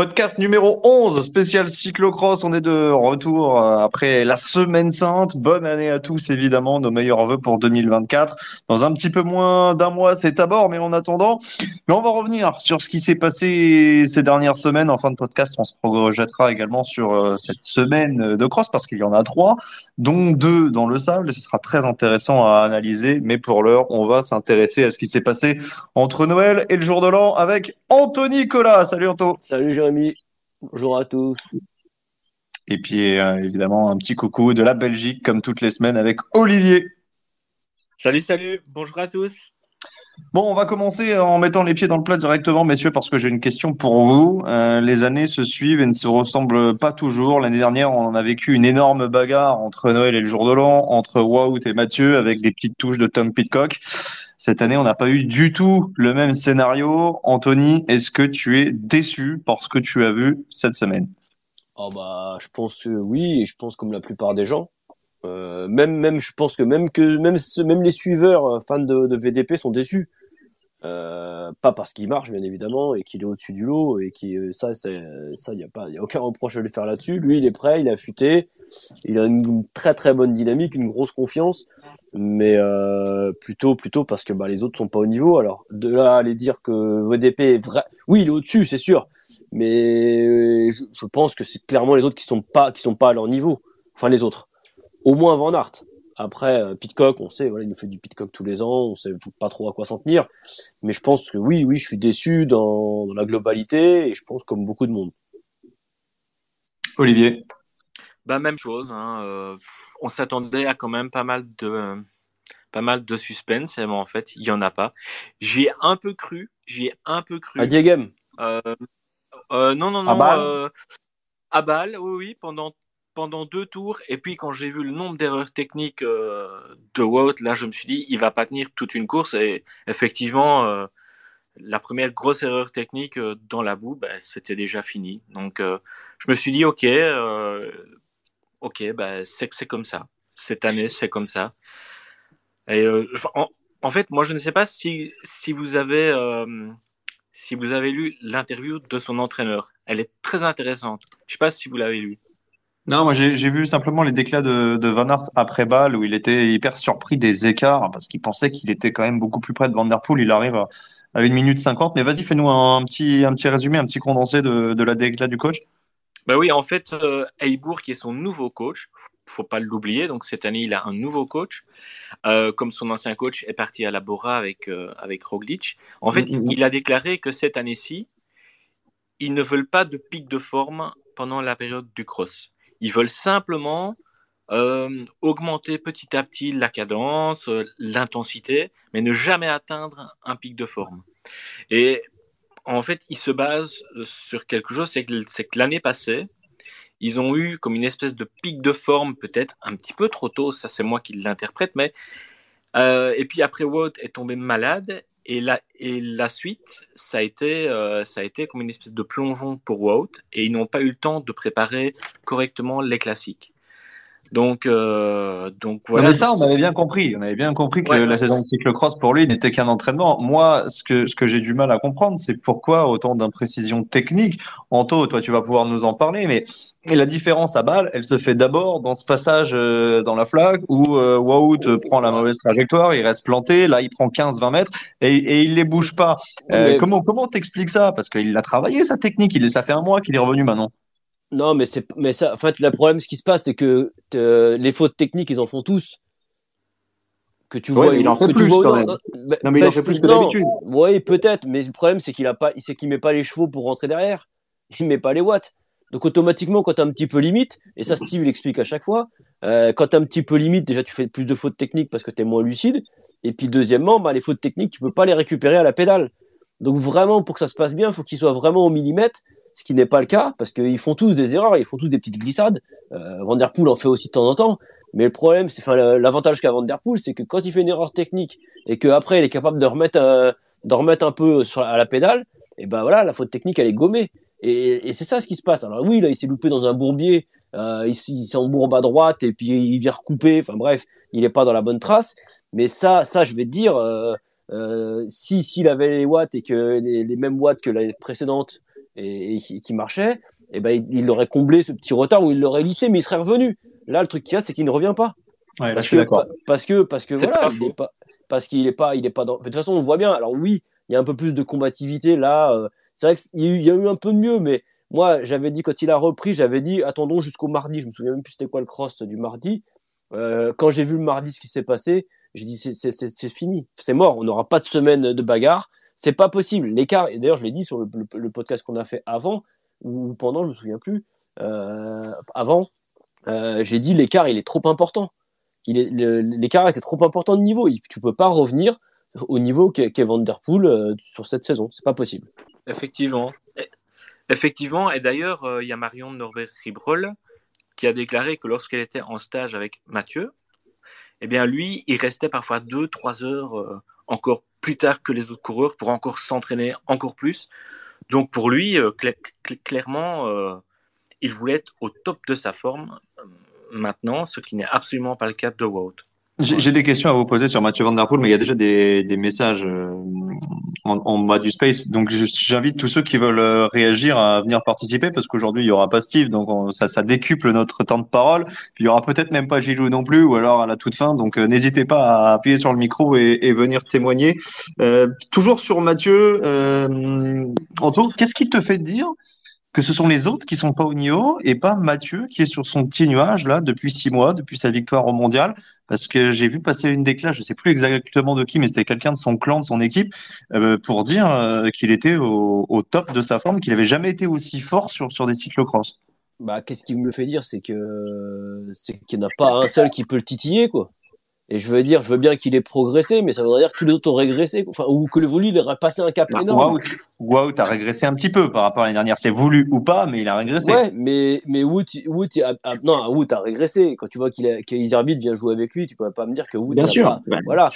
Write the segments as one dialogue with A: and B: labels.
A: Podcast numéro 11, spécial cyclocross. On est de retour euh, après la semaine sainte. Bonne année à tous, évidemment. Nos meilleurs vœux pour 2024. Dans un petit peu moins d'un mois, c'est à bord, mais en attendant, mais on va revenir sur ce qui s'est passé ces dernières semaines. En fin de podcast, on se projettera également sur euh, cette semaine de cross parce qu'il y en a trois, dont deux dans le sable. Ce sera très intéressant à analyser. Mais pour l'heure, on va s'intéresser à ce qui s'est passé entre Noël et le jour de l'an avec Anthony Collat. Salut Anto.
B: Salut Jérémy, bonjour à tous.
A: Et puis euh, évidemment un petit coucou de la Belgique comme toutes les semaines avec Olivier.
C: Salut, salut, bonjour à tous.
A: Bon, on va commencer en mettant les pieds dans le plat directement, messieurs, parce que j'ai une question pour vous. Euh, les années se suivent et ne se ressemblent pas toujours. L'année dernière, on a vécu une énorme bagarre entre Noël et le jour de l'an, entre Wout et Mathieu, avec des petites touches de Tom Pitcock. Cette année, on n'a pas eu du tout le même scénario. Anthony, est-ce que tu es déçu par ce que tu as vu cette semaine?
B: Oh bah, je pense que oui, et je pense comme la plupart des gens. Euh, même, même, je pense que même que même, même les suiveurs euh, fans de VDP sont déçus. Euh, pas parce qu'il marche bien évidemment et qu'il est au-dessus du lot et qui ça c'est ça y a pas y a aucun reproche à lui faire là-dessus. Lui il est prêt, il a affûté, il a une très très bonne dynamique, une grosse confiance, mais euh, plutôt plutôt parce que bah les autres sont pas au niveau. Alors de là aller dire que VDP est vrai, oui il est au-dessus c'est sûr, mais je, je pense que c'est clairement les autres qui sont pas qui sont pas à leur niveau. Enfin les autres, au moins Van Aert. Après euh, Pitcock, on sait, voilà, il nous fait du Pitcock tous les ans, on sait pas trop à quoi s'en tenir. Mais je pense que oui, oui, je suis déçu dans, dans la globalité et je pense comme beaucoup de monde.
A: Olivier
C: Bah, même chose, hein, euh, on s'attendait à quand même pas mal de, pas mal de suspense, et bon, en fait, il y en a pas. J'y ai un peu cru, j'y ai un peu cru.
B: À Diegem,
C: Euh, euh, non, non,
A: À
C: non.
A: Bâle
C: euh, à Bâle, oui, oui, pendant, pendant deux tours. Et puis, quand j'ai vu le nombre d'erreurs techniques euh, de Wout, là, je me suis dit, il va pas tenir toute une course. Et effectivement, euh, la première grosse erreur technique euh, dans la boue, bah, c'était déjà fini. Donc, je me suis dit, OK, OK, bah, c'est comme ça. Cette année, c'est comme ça. Et en, en fait, moi, je ne sais pas si, si vous avez. si vous avez lu l'interview de son entraîneur. Elle est très intéressante. Je sais pas si vous l'avez lu.
A: Non, moi j'ai vu simplement les déclats de, de Van Aert après balle où il était hyper surpris des écarts parce qu'il pensait qu'il était quand même beaucoup plus près de Van Der Poel. Il arrive à, à 1 minute 50. Mais vas-y, fais-nous un, petit, un petit résumé, un petit condensé de, de la déclat du coach.
C: Bah oui, en fait, euh, qui est son nouveau coach, faut pas l'oublier. Donc cette année, il a un nouveau coach. Euh, comme son ancien coach est parti à la Bora avec euh, avec Roglic. En fait,
A: Mhm.
C: il a déclaré que cette année-ci, ils ne veulent pas de pic de forme pendant la période du cross. Ils veulent simplement euh, augmenter petit à petit la cadence, euh, l'intensité, mais ne jamais atteindre un pic de forme. Et en fait, il se base sur quelque chose, c'est que, l'année passée, ils ont eu comme une espèce de pic de forme, peut-être un petit peu trop tôt, ça c'est moi qui l'interprète, mais euh, et puis après Wout est tombé malade et la, et la suite, ça a, été, euh, ça a été comme une espèce de plongeon pour Wout et ils n'ont pas eu le temps de préparer correctement les classiques. Donc, euh, donc voilà.
A: mais ça, on avait bien compris. On avait bien compris que la saison de cyclocross pour lui n'était qu'un entraînement. Moi, ce que, ce que j'ai du mal à comprendre, c'est pourquoi autant d'imprécisions techniques. Anto, toi, tu vas pouvoir nous en parler, mais la différence à balle, elle se fait d'abord dans ce passage euh, dans la flaque où euh, Wout prend la mauvaise trajectoire, il reste planté, là, il prend 15-20 mètres et, et il les bouge pas. Euh, Comment, comment t'expliques ça? Parce qu'il a travaillé sa technique. Il, ça fait un mois qu'il est revenu maintenant.
B: Non, mais c'est, mais ça, en fait, le problème, ce qui se passe, c'est que les fautes techniques, ils en font tous.
A: Que tu vois, il en fait plus, vois, non, mais il en fait plus que d'habitude.
B: Oui, peut-être, mais le problème, c'est qu'il a pas, c'est qu'il met pas les chevaux pour rentrer derrière. Il met pas les watts. Donc automatiquement, quand tu un petit peu limite, et ça Steve l'explique à chaque fois, euh, quand tu un petit peu limite, déjà tu fais plus de fautes techniques parce que tu es moins lucide. Et puis deuxièmement, bah, les fautes techniques, tu peux pas les récupérer à la pédale. Donc vraiment, pour que ça se passe bien, il faut qu'il soit vraiment au millimètre ce qui n'est pas le cas parce qu'ils font tous des erreurs, ils font tous des petites glissades. Euh, Vanderpool en fait aussi de temps en temps, mais le problème, c'est l'avantage qu'a Vanderpool, c'est que quand il fait une erreur technique et qu'après il est capable de remettre euh, de remettre un peu sur, à la pédale, et ben voilà, la faute technique elle est gommée. Et, c'est ça ce qui se passe. Alors oui, là il s'est loupé dans un bourbier, euh, il, il s'embourbe à droite et puis il vient recouper. Enfin bref, il est pas dans la bonne trace. Mais ça, ça je vais te dire, euh, si s'il avait les watts et que les, les mêmes watts que la précédente et, qui marchait, et eh ben il, aurait comblé ce petit retard ou il l'aurait lissé, mais il serait revenu. Là, le truc qu'il y a, c'est qu'il ne revient pas.
A: parce, que,
B: parce que parce que voilà, il est pas parce qu'il est pas il est pas dans. De toute façon, on voit bien. Alors oui, il y a un peu plus de combativité là. Euh, c'est vrai qu'il y, y, a eu un peu de mieux, mais moi, j'avais dit quand il a repris, j'avais dit attendons jusqu'au mardi. Je me souviens même plus c'était quoi le cross du mardi. Euh, quand j'ai vu le mardi ce qui s'est passé, j'ai dit c'est fini, c'est mort. On n'aura pas de semaine de bagarre. C'est pas possible. L'écart, et d'ailleurs, je l'ai dit sur le, podcast qu'on a fait avant ou pendant, je me souviens plus. Euh, avant, euh, j'ai dit l'écart, il est trop important. L'écart était trop important de niveau. Tu peux pas revenir au niveau qu'est Vanderpool euh, sur cette saison. C'est pas possible.
C: Effectivement. Effectivement. Et d'ailleurs, il y a Marion Norbert-Ribrol qui a déclaré que lorsqu'elle était en stage avec Mathieu, eh bien lui, il restait parfois deux, trois heures encore plus tard que les autres coureurs pour encore s'entraîner encore plus. Donc pour lui, euh, clairement, euh, il voulait être au top de sa forme euh, maintenant, ce qui n'est absolument pas le cas de Wout.
A: J'ai des questions à vous poser sur Mathieu Van Der Poel, mais il y a déjà des, des messages euh, en, en, bas du space. Donc j'invite tous ceux qui veulent euh, réagir à venir participer parce qu'aujourd'hui il y aura pas Steve, donc ça, ça décuple notre temps de parole. Puis il y aura peut-être même pas Gilou non plus, ou alors à la toute fin. Donc euh, n'hésitez pas à appuyer sur le micro et, et venir témoigner. Euh, toujours sur Mathieu, euh, Anto, qu'est-ce qui te fait dire que ce sont les autres qui sont pas au niveau et pas Mathieu qui est sur son petit nuage là depuis six mois, depuis sa victoire au mondial. Parce que j'ai vu passer une déclaration, je sais plus exactement de qui, mais c'était quelqu'un de son clan, de son équipe, euh, pour dire euh, qu'il était au, top de sa forme, qu'il avait jamais été aussi fort sur, sur des cyclocross.
B: Bah, qu'est-ce qui me fait dire, c'est que c'est qu'il n'y en a pas un seul qui peut le titiller, quoi. Et je veux dire, je veux bien qu'il ait progressé, mais ça voudrait dire que tous les autres ont régressé, enfin, ou que le voulu il aurait passé un cap bah, énorme.
A: Wout, a régressé un petit peu par rapport à l'année dernière. C'est voulu ou pas, mais il a régressé.
B: Ouais, mais, mais Wout, Wout, a, non, Wout a régressé. Quand tu vois qu'il a, qu'Isarbit vient jouer avec lui, tu peux pas me dire que Wout.
A: Bien sûr.
B: Pas, voilà.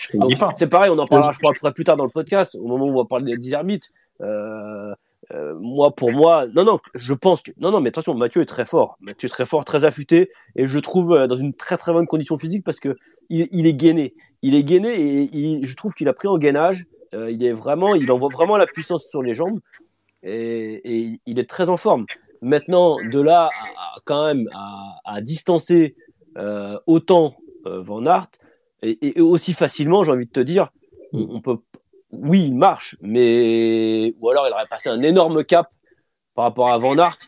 B: C'est pareil, on en parlera, je crois, plus tard dans le podcast, au moment où on va parler d'Isarbit. Euh, euh, moi, pour moi, non, non, je pense que, non, non, mais attention, Mathieu est très fort. Mathieu est très fort, très affûté, et je trouve euh, dans une très très bonne condition physique parce que il, est gainé. Il est gainé et je trouve qu'il a pris en gainage. Euh, il est vraiment, il envoie vraiment la puissance sur les jambes et, il est très en forme. Maintenant, de là quand même à, distancer autant Van Aert et, aussi facilement, j'ai envie de te dire, on peut oui, il marche, mais ou alors il aurait passé un énorme cap par rapport à Van Aert.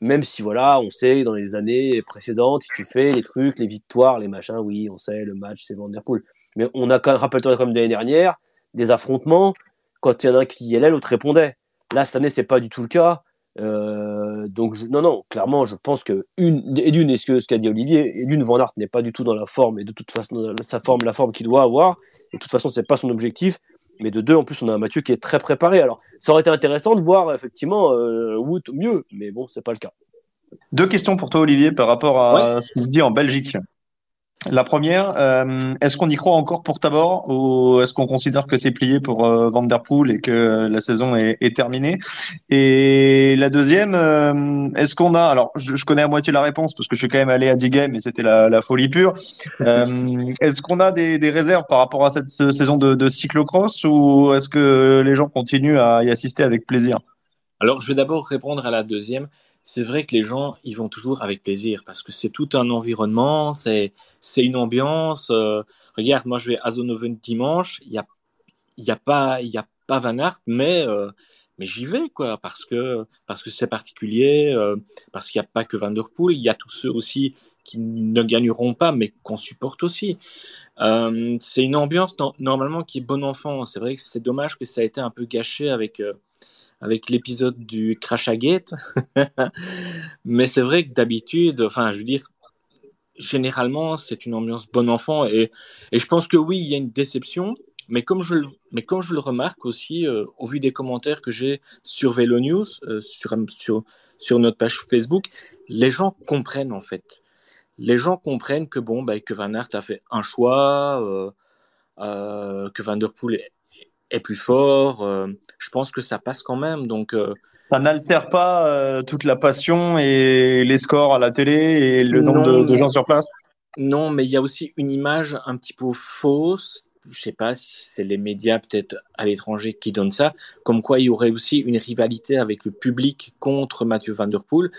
B: Même si voilà, on sait dans les années précédentes, tu fais les trucs, les victoires, les machins, oui, on sait le match, c'est Van Der Poel. Mais on a quand même, rappelle-toi comme l'année dernière, des affrontements. Quand il y en a un qui y allait, l'autre répondait. Là, cette année, c'est pas du tout le cas. Euh, donc non, non, clairement, je pense que une et d'une, est-ce que ce qu'a dit Olivier, et d'une Van Aert n'est pas du tout dans la forme et de toute façon sa forme, la forme qu'il doit avoir. Et de toute façon, c'est pas son objectif. Mais de deux, en plus, on a un Mathieu qui est très préparé. Alors, ça aurait été intéressant de voir effectivement euh, Wood mieux, mais bon, c'est pas le cas.
A: Deux questions pour toi, Olivier, par rapport à ce qu'il dit en Belgique. La première, euh, est-ce qu'on y croit encore pour Tabor ou est-ce qu'on considère que c'est plié pour euh, Van Der Poel et que la saison est, terminée? Et la deuxième, euh, est-ce qu'on a, alors je, connais à moitié la réponse parce que je suis quand même allé à D-Game et c'était la, folie pure. Euh, est-ce qu'on a des, des, réserves par rapport à cette saison de, de cyclocross ou est-ce que les gens continuent à y assister avec plaisir?
C: Alors je vais d'abord répondre à la deuxième c'est vrai que les gens ils vont toujours avec plaisir parce que c'est tout un environnement, c'est une ambiance. Euh, regarde, moi je vais à Zonoven dimanche, il y a y a pas y a pas Van Aert, mais euh, mais j'y vais quoi parce que parce que c'est particulier, euh, parce qu'il n'y a pas que Van der Poel, il y a tous ceux aussi qui ne gagneront pas, mais qu'on supporte aussi. C'est une ambiance normalement qui est bon enfant. C'est vrai que c'est dommage que ça a été un peu gâché avec avec l'épisode du crash à gate. Mais c'est vrai que d'habitude, enfin, je veux dire, généralement, c'est une ambiance bon enfant. Et, et, je pense que oui, il y a une déception. Mais comme je, mais comme je le remarque aussi, euh, au vu des commentaires que j'ai sur Velo News, euh, sur, sur, sur notre page Facebook, les gens comprennent en fait. Les gens comprennent que bon, bah, que Van Aert a fait un choix, euh, que Van Der Poel est, plus fort. Euh, je pense que ça passe quand même. Donc euh,
A: ça n'altère pas euh, toute la passion et les scores à la télé et le nombre de, de, gens sur place?
C: Non, mais il y a aussi une image un petit peu fausse. Je sais pas si c'est les médias peut-être à l'étranger qui donnent ça, comme quoi il y aurait aussi une rivalité avec le public contre Mathieu Van Der Poel.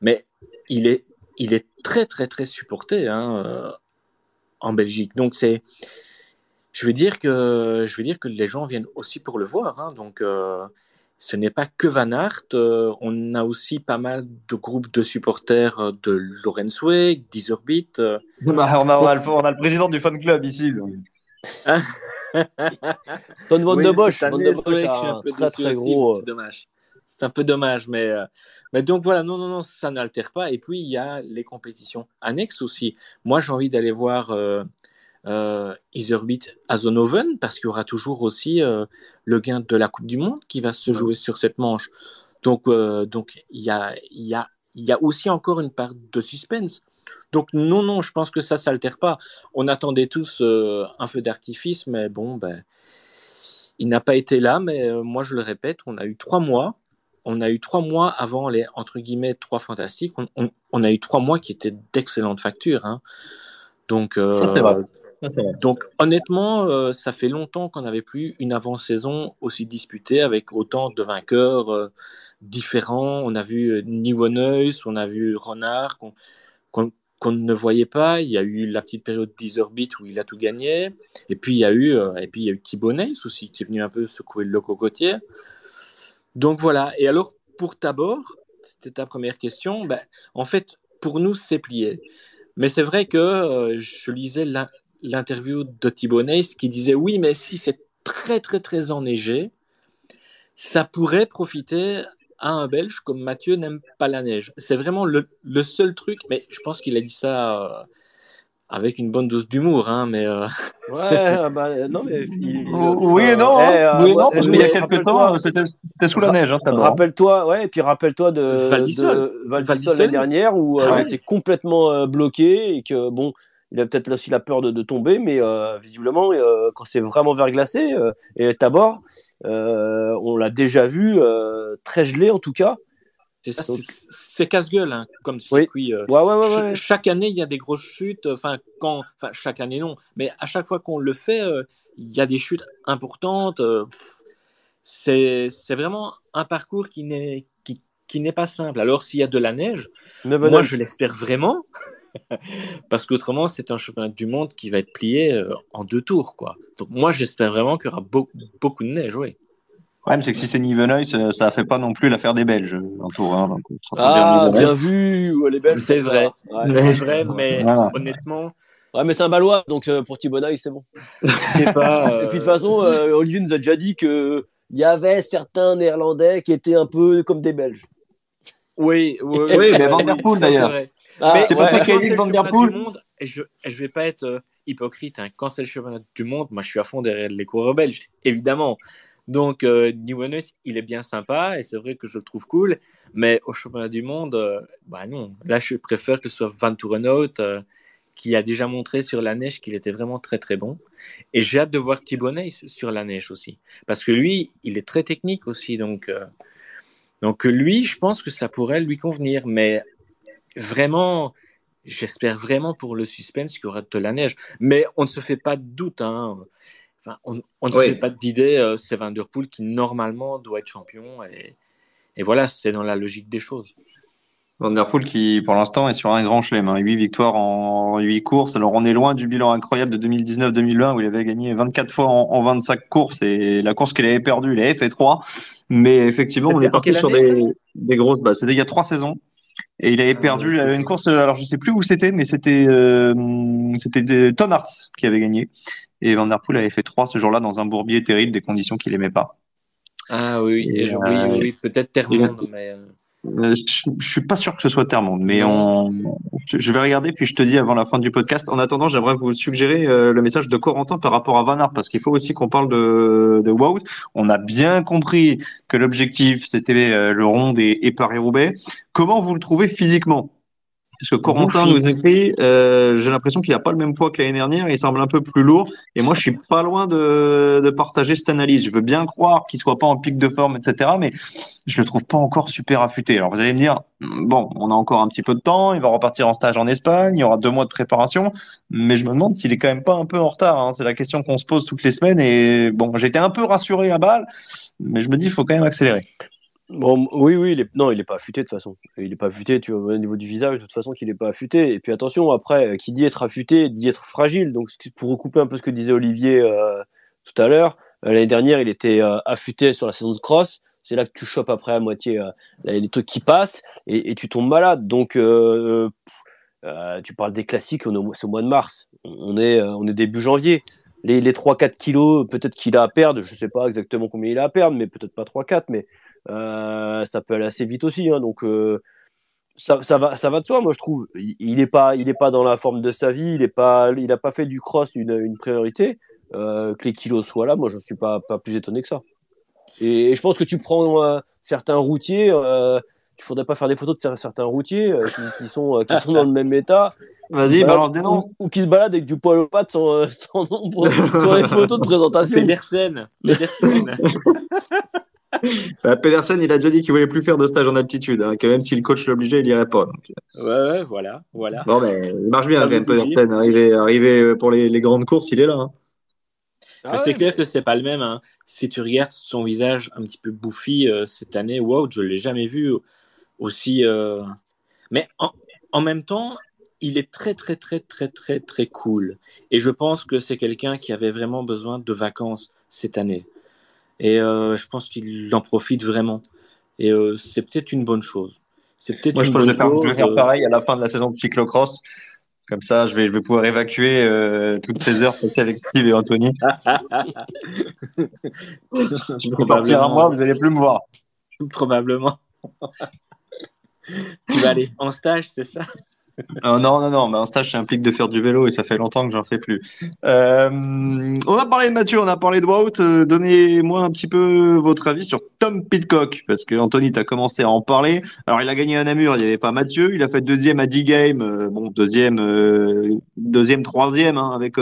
C: Mais il est, il est très très très supporté hein, en Belgique. Donc c'est je veux dire que je veux dire que les gens viennent aussi pour le voir. Hein, donc euh, ce n'est pas que Van Aert. Euh, on a aussi pas mal de groupes de supporters euh, de Lorenz. Euh.
A: Bah, on, a, on, a le, on, a, le, président du fan club ici. Donc.
B: Ton Van de Bosch, Van de Bosch, un très très gros.
C: C'est dommage. C'est un peu dommage, mais, mais donc voilà, non, non, non, ça n'altère pas. Et puis il y a les compétitions annexes aussi. Moi, j'ai envie d'aller voir euh, Iserbit à Zonoven, parce qu'il y aura toujours aussi euh, le gain de la Coupe du Monde qui va se jouer sur cette manche. Donc, euh, donc il y a, y, a, y a aussi encore une part de suspense. Donc non, non, je pense que ça, ça s'altère pas. On attendait tous euh, un feu d'artifice, mais bon, ben, il n'a pas été là. Mais moi, je le répète, on a eu trois mois. On a eu trois mois avant les entre guillemets trois fantastiques. On, on, on a eu trois mois qui étaient d'excellente facture. Hein. Donc euh,
A: ça c'est vrai.
C: Donc honnêtement, euh, ça fait longtemps qu'on n'avait plus une avant-saison aussi disputée avec autant de vainqueurs euh, différents. On a vu euh, Nieuwenhuis, on a vu Renard qu'on qu qu ne voyait pas. Il y a eu la petite période d'Iserbit où il a tout gagné. Et puis il y a eu euh, et puis il y a eu aussi qui est venu un peu secouer le cocotier. Donc voilà. Et alors pour Tabor, c'était ta première question. Ben, en fait, pour nous, c'est plié. Mais c'est vrai que je lisais l'interview de Thibaut Neis qui disait oui, mais si c'est très très très enneigé, ça pourrait profiter à un Belge comme Mathieu n'aime pas la neige. C'est vraiment le, le, seul truc, mais je pense qu'il a dit ça euh, avec une bonne dose d'humour, hein, mais. Euh...
B: Ouais, bah, non, mais. Il,
A: oui et non, hein. euh, oui et non, parce qu'il y a quelques temps, c'était sous la neige. Hein,
B: rappelle-toi, ouais, et puis rappelle-toi de Val l'année dernière où euh, ouais. il était complètement euh, bloqué et que, bon, il a peut-être aussi la peur de, de tomber, mais euh, visiblement, euh, quand c'est vraiment verglacé, euh, et Tabor, on l'a déjà vu très gelé en tout cas.
C: C'est ça, c'est casse-gueule hein, comme
B: circuit.
C: Oui.
B: Euh, ouais, ouais, ouais,
C: ch chaque année, il y a des grosses chutes. Enfin, quand, enfin, chaque année non, mais à chaque fois qu'on le fait, euh, il y a des chutes importantes. Euh, c'est vraiment un parcours qui n'est qui, qui n'est pas simple. Alors, s'il y a de la neige, moi, je l'espère vraiment. Parce qu'autrement, c'est un championnat du monde qui va être plié euh, en deux tours. Quoi. Donc, moi, j'espère vraiment qu'il y aura beaucoup, beaucoup de neige. Oui.
A: Le problème, c'est que si c'est Niveneuil, ça ne fait pas non plus l'affaire des Belges en tour. Hein, donc,
B: ah, bien vu, les Belges.
C: C'est vrai, ouais, c'est vrai, mais voilà. honnêtement.
B: Ouais, mais c'est un Balois, donc euh, pour Thiboneuil, c'est bon.
C: pas, euh...
B: Et puis de toute façon, euh, Olivier nous a déjà dit qu'il y avait certains Néerlandais qui étaient un peu comme des Belges.
C: Oui, oui,
A: oui mais Van Der Poel d'ailleurs.
C: Ah, c'est pas ouais. Van Der Poel. Et je ne vais pas être euh, hypocrite. Hein. Quand c'est le championnat du monde, moi je suis à fond derrière les coureurs belges, évidemment. Donc, euh, il est bien sympa et c'est vrai que je le trouve cool. Mais au championnat du monde, euh, bah non. Là, je préfère que ce soit Van Tourenhout euh, qui a déjà montré sur la neige qu'il était vraiment très très bon. Et j'ai hâte de voir Thibonnet sur la neige aussi. Parce que lui, il est très technique aussi. Donc, donc lui, je pense que ça pourrait lui convenir. Mais vraiment, j'espère vraiment pour le suspense qu'il y aura de la neige. Mais on ne se fait pas de doute. Hein on, ne se fait pas d'idée, euh, c'est Van Der Poel qui normalement doit être champion. Et, voilà, c'est dans la logique des choses.
A: Van Der Poel qui, pour l'instant, est sur un grand chelem. Hein. 8 victoires en 8 courses. Alors, on est loin du bilan incroyable de 2019-2020 où il avait gagné 24 fois en, 25 courses et la course qu'il avait perdue, il avait fait 3. Mais effectivement, on est parti sur des, des, grosses bases. C'était il y a 3 saisons. Et il avait ah, perdu une course, alors je sais plus où c'était, mais c'était euh, c'était qui avait gagné. Et Van Der Poel avait fait 3 ce jour-là dans un bourbier terrible, des conditions qu'il aimait pas.
C: Ah oui, oui, euh, oui, peut-être Termonde, mais. Euh,
A: euh, je, suis pas sûr que ce soit Termonde, mais on, je vais regarder puis je te dis avant la fin du podcast. En attendant, j'aimerais vous suggérer le message de Corentin par rapport à Van Aert parce qu'il faut aussi qu'on parle de, de Wout. On a bien compris que l'objectif c'était le rond et, et Paris-Roubaix. Comment vous le trouvez physiquement? Parce que Corentin nous écrit, euh, j'ai l'impression qu'il n'a pas le même poids que l'année dernière, il semble un peu plus lourd. Et moi, je suis pas loin de, de partager cette analyse. Je veux bien croire qu'il soit pas en pic de forme, etc. Mais je le trouve pas encore super affûté. Alors vous allez me dire, bon, on a encore un petit peu de temps, il va repartir en stage en Espagne, il y aura deux mois de préparation. Mais je me demande s'il est quand même pas un peu en retard. Hein. C'est la question qu'on se pose toutes les semaines. Et bon, j'étais un peu rassuré à balle, mais je me dis, il faut quand même accélérer.
B: Bon, oui, oui, il est... non, il est pas affûté de toute façon. Il est pas affûté, tu vois, au niveau du visage, de toute façon, qu'il est pas affûté. Et puis attention, après, qui dit être affûté, dit être fragile. Donc, pour recouper un peu ce que disait Olivier euh, tout à l'heure, euh, l'année dernière, il était euh, affûté sur la saison de cross. C'est là que tu chopes après à moitié les trucs qui passent et, tu tombes malade. Donc, tu parles des classiques, c'est au mois de mars. On est, on est début janvier. Les, les 3-4 kilos, peut-être qu'il a à perdre. Je sais pas exactement combien il a à perdre, mais peut-être pas 3-4, mais euh, ça peut aller assez vite aussi. Hein, donc euh, ça, ça, va, ça va de soi, moi je trouve. Il n'est pas, il est pas dans la forme de sa vie. Il est pas, il a pas fait du cross une, une priorité. Euh, que les kilos soient là, moi je suis pas, pas plus étonné que ça. Et, je pense que tu prends certains routiers, euh, il faudrait pas faire des photos de certains routiers qui, sont, qui sont dans le même état.
A: Vas-y, balance des noms.
B: Ou, qui se baladent avec du poil aux pattes sans, sans sur les photos de présentation.
C: Pedersen. Pedersen.
A: bah, Pedersen, il a déjà dit qu'il voulait plus faire de stage en altitude, hein, que même si le coach l'obligeait, il irait pas.
C: Euh. Ouais, voilà, voilà.
A: Bon, mais il marche bien, même, Pedersen. Arrivé, arrivé pour les, les, grandes courses, il est là. Hein.
C: Ah c'est clair que c'est pas le même. Hein. Si tu regardes son visage un petit peu bouffi euh, cette année, wow, je l'ai jamais vu aussi. Euh... Mais en, en, même temps, il est très très très très très très cool. Et je pense que c'est quelqu'un qui avait vraiment besoin de vacances cette année. Et euh, je pense qu'il en profite vraiment. Et euh, c'est peut-être une bonne chose. C'est peut-être une bonne
A: chose. Je vais faire pareil à la fin de la saison de cyclocross. Comme ça, je vais, je vais pouvoir évacuer euh, toutes ces heures passées avec Steve et Anthony. je vais partir à moi, vous n'allez plus me voir.
C: Probablement. tu vas aller en stage, c'est ça?
A: Non, non, non, mais un stage, ça implique de faire du vélo et ça fait longtemps que j'en fais plus. Euh, on a parlé de Mathieu, on a parlé de Wout. Euh, donnez-moi un petit peu votre avis sur Tom Pitcock, parce que Anthony, tu as commencé à en parler. Alors, il a gagné à Namur, il n'y avait pas Mathieu. Il a fait deuxième à 10 games. Euh, bon, deuxième, deuxième, troisième, hein, avec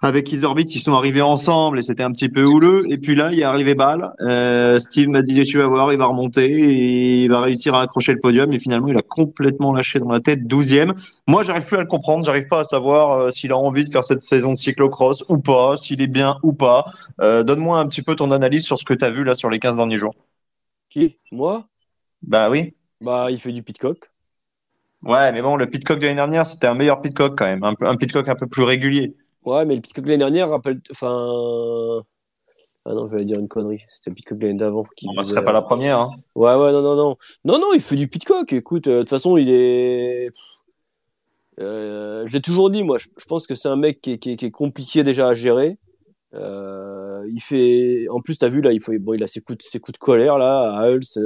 A: avec Isorbit, ils sont arrivés ensemble et c'était un petit peu houleux. Et puis là, il est arrivé balle. Euh, Steve m'a dit, tu vas voir, il va remonter et il va réussir à accrocher le podium. Et finalement, il a complètement lâché dans la tête, douzième. Moi, j'arrive plus à le comprendre. J'arrive pas à savoir euh, s'il a envie de faire cette saison de cyclocross ou pas, s'il est bien ou pas. Euh, donne-moi un petit peu ton analyse sur ce que tu as vu là sur les 15 derniers jours.
B: Qui? Moi?
A: Bah oui.
B: Bah, il fait du pitcock.
A: Ouais, mais bon, le pitcock de l'année dernière, c'était un meilleur pitcock quand même. Un, un pitcock un peu plus régulier.
B: Ouais, mais le Pitcock de l'année dernière rappelle. Enfin. Ah non, je vais dire une connerie. C'était le Pitcock l'année d'avant.
A: Qui ne serait pas la première. Hein.
B: Ouais, ouais, non, non, non. Non, non, il fait du Pitcock. Écoute, euh, de toute façon, il est. Euh, je l'ai toujours dit, moi. Je, pense que c'est un mec qui est, qui, est, compliqué déjà à gérer. Euh, il fait. En plus, tu as vu, là, il, faut... bon, il a ses coups, de, ses coups de colère, là, à Hulse.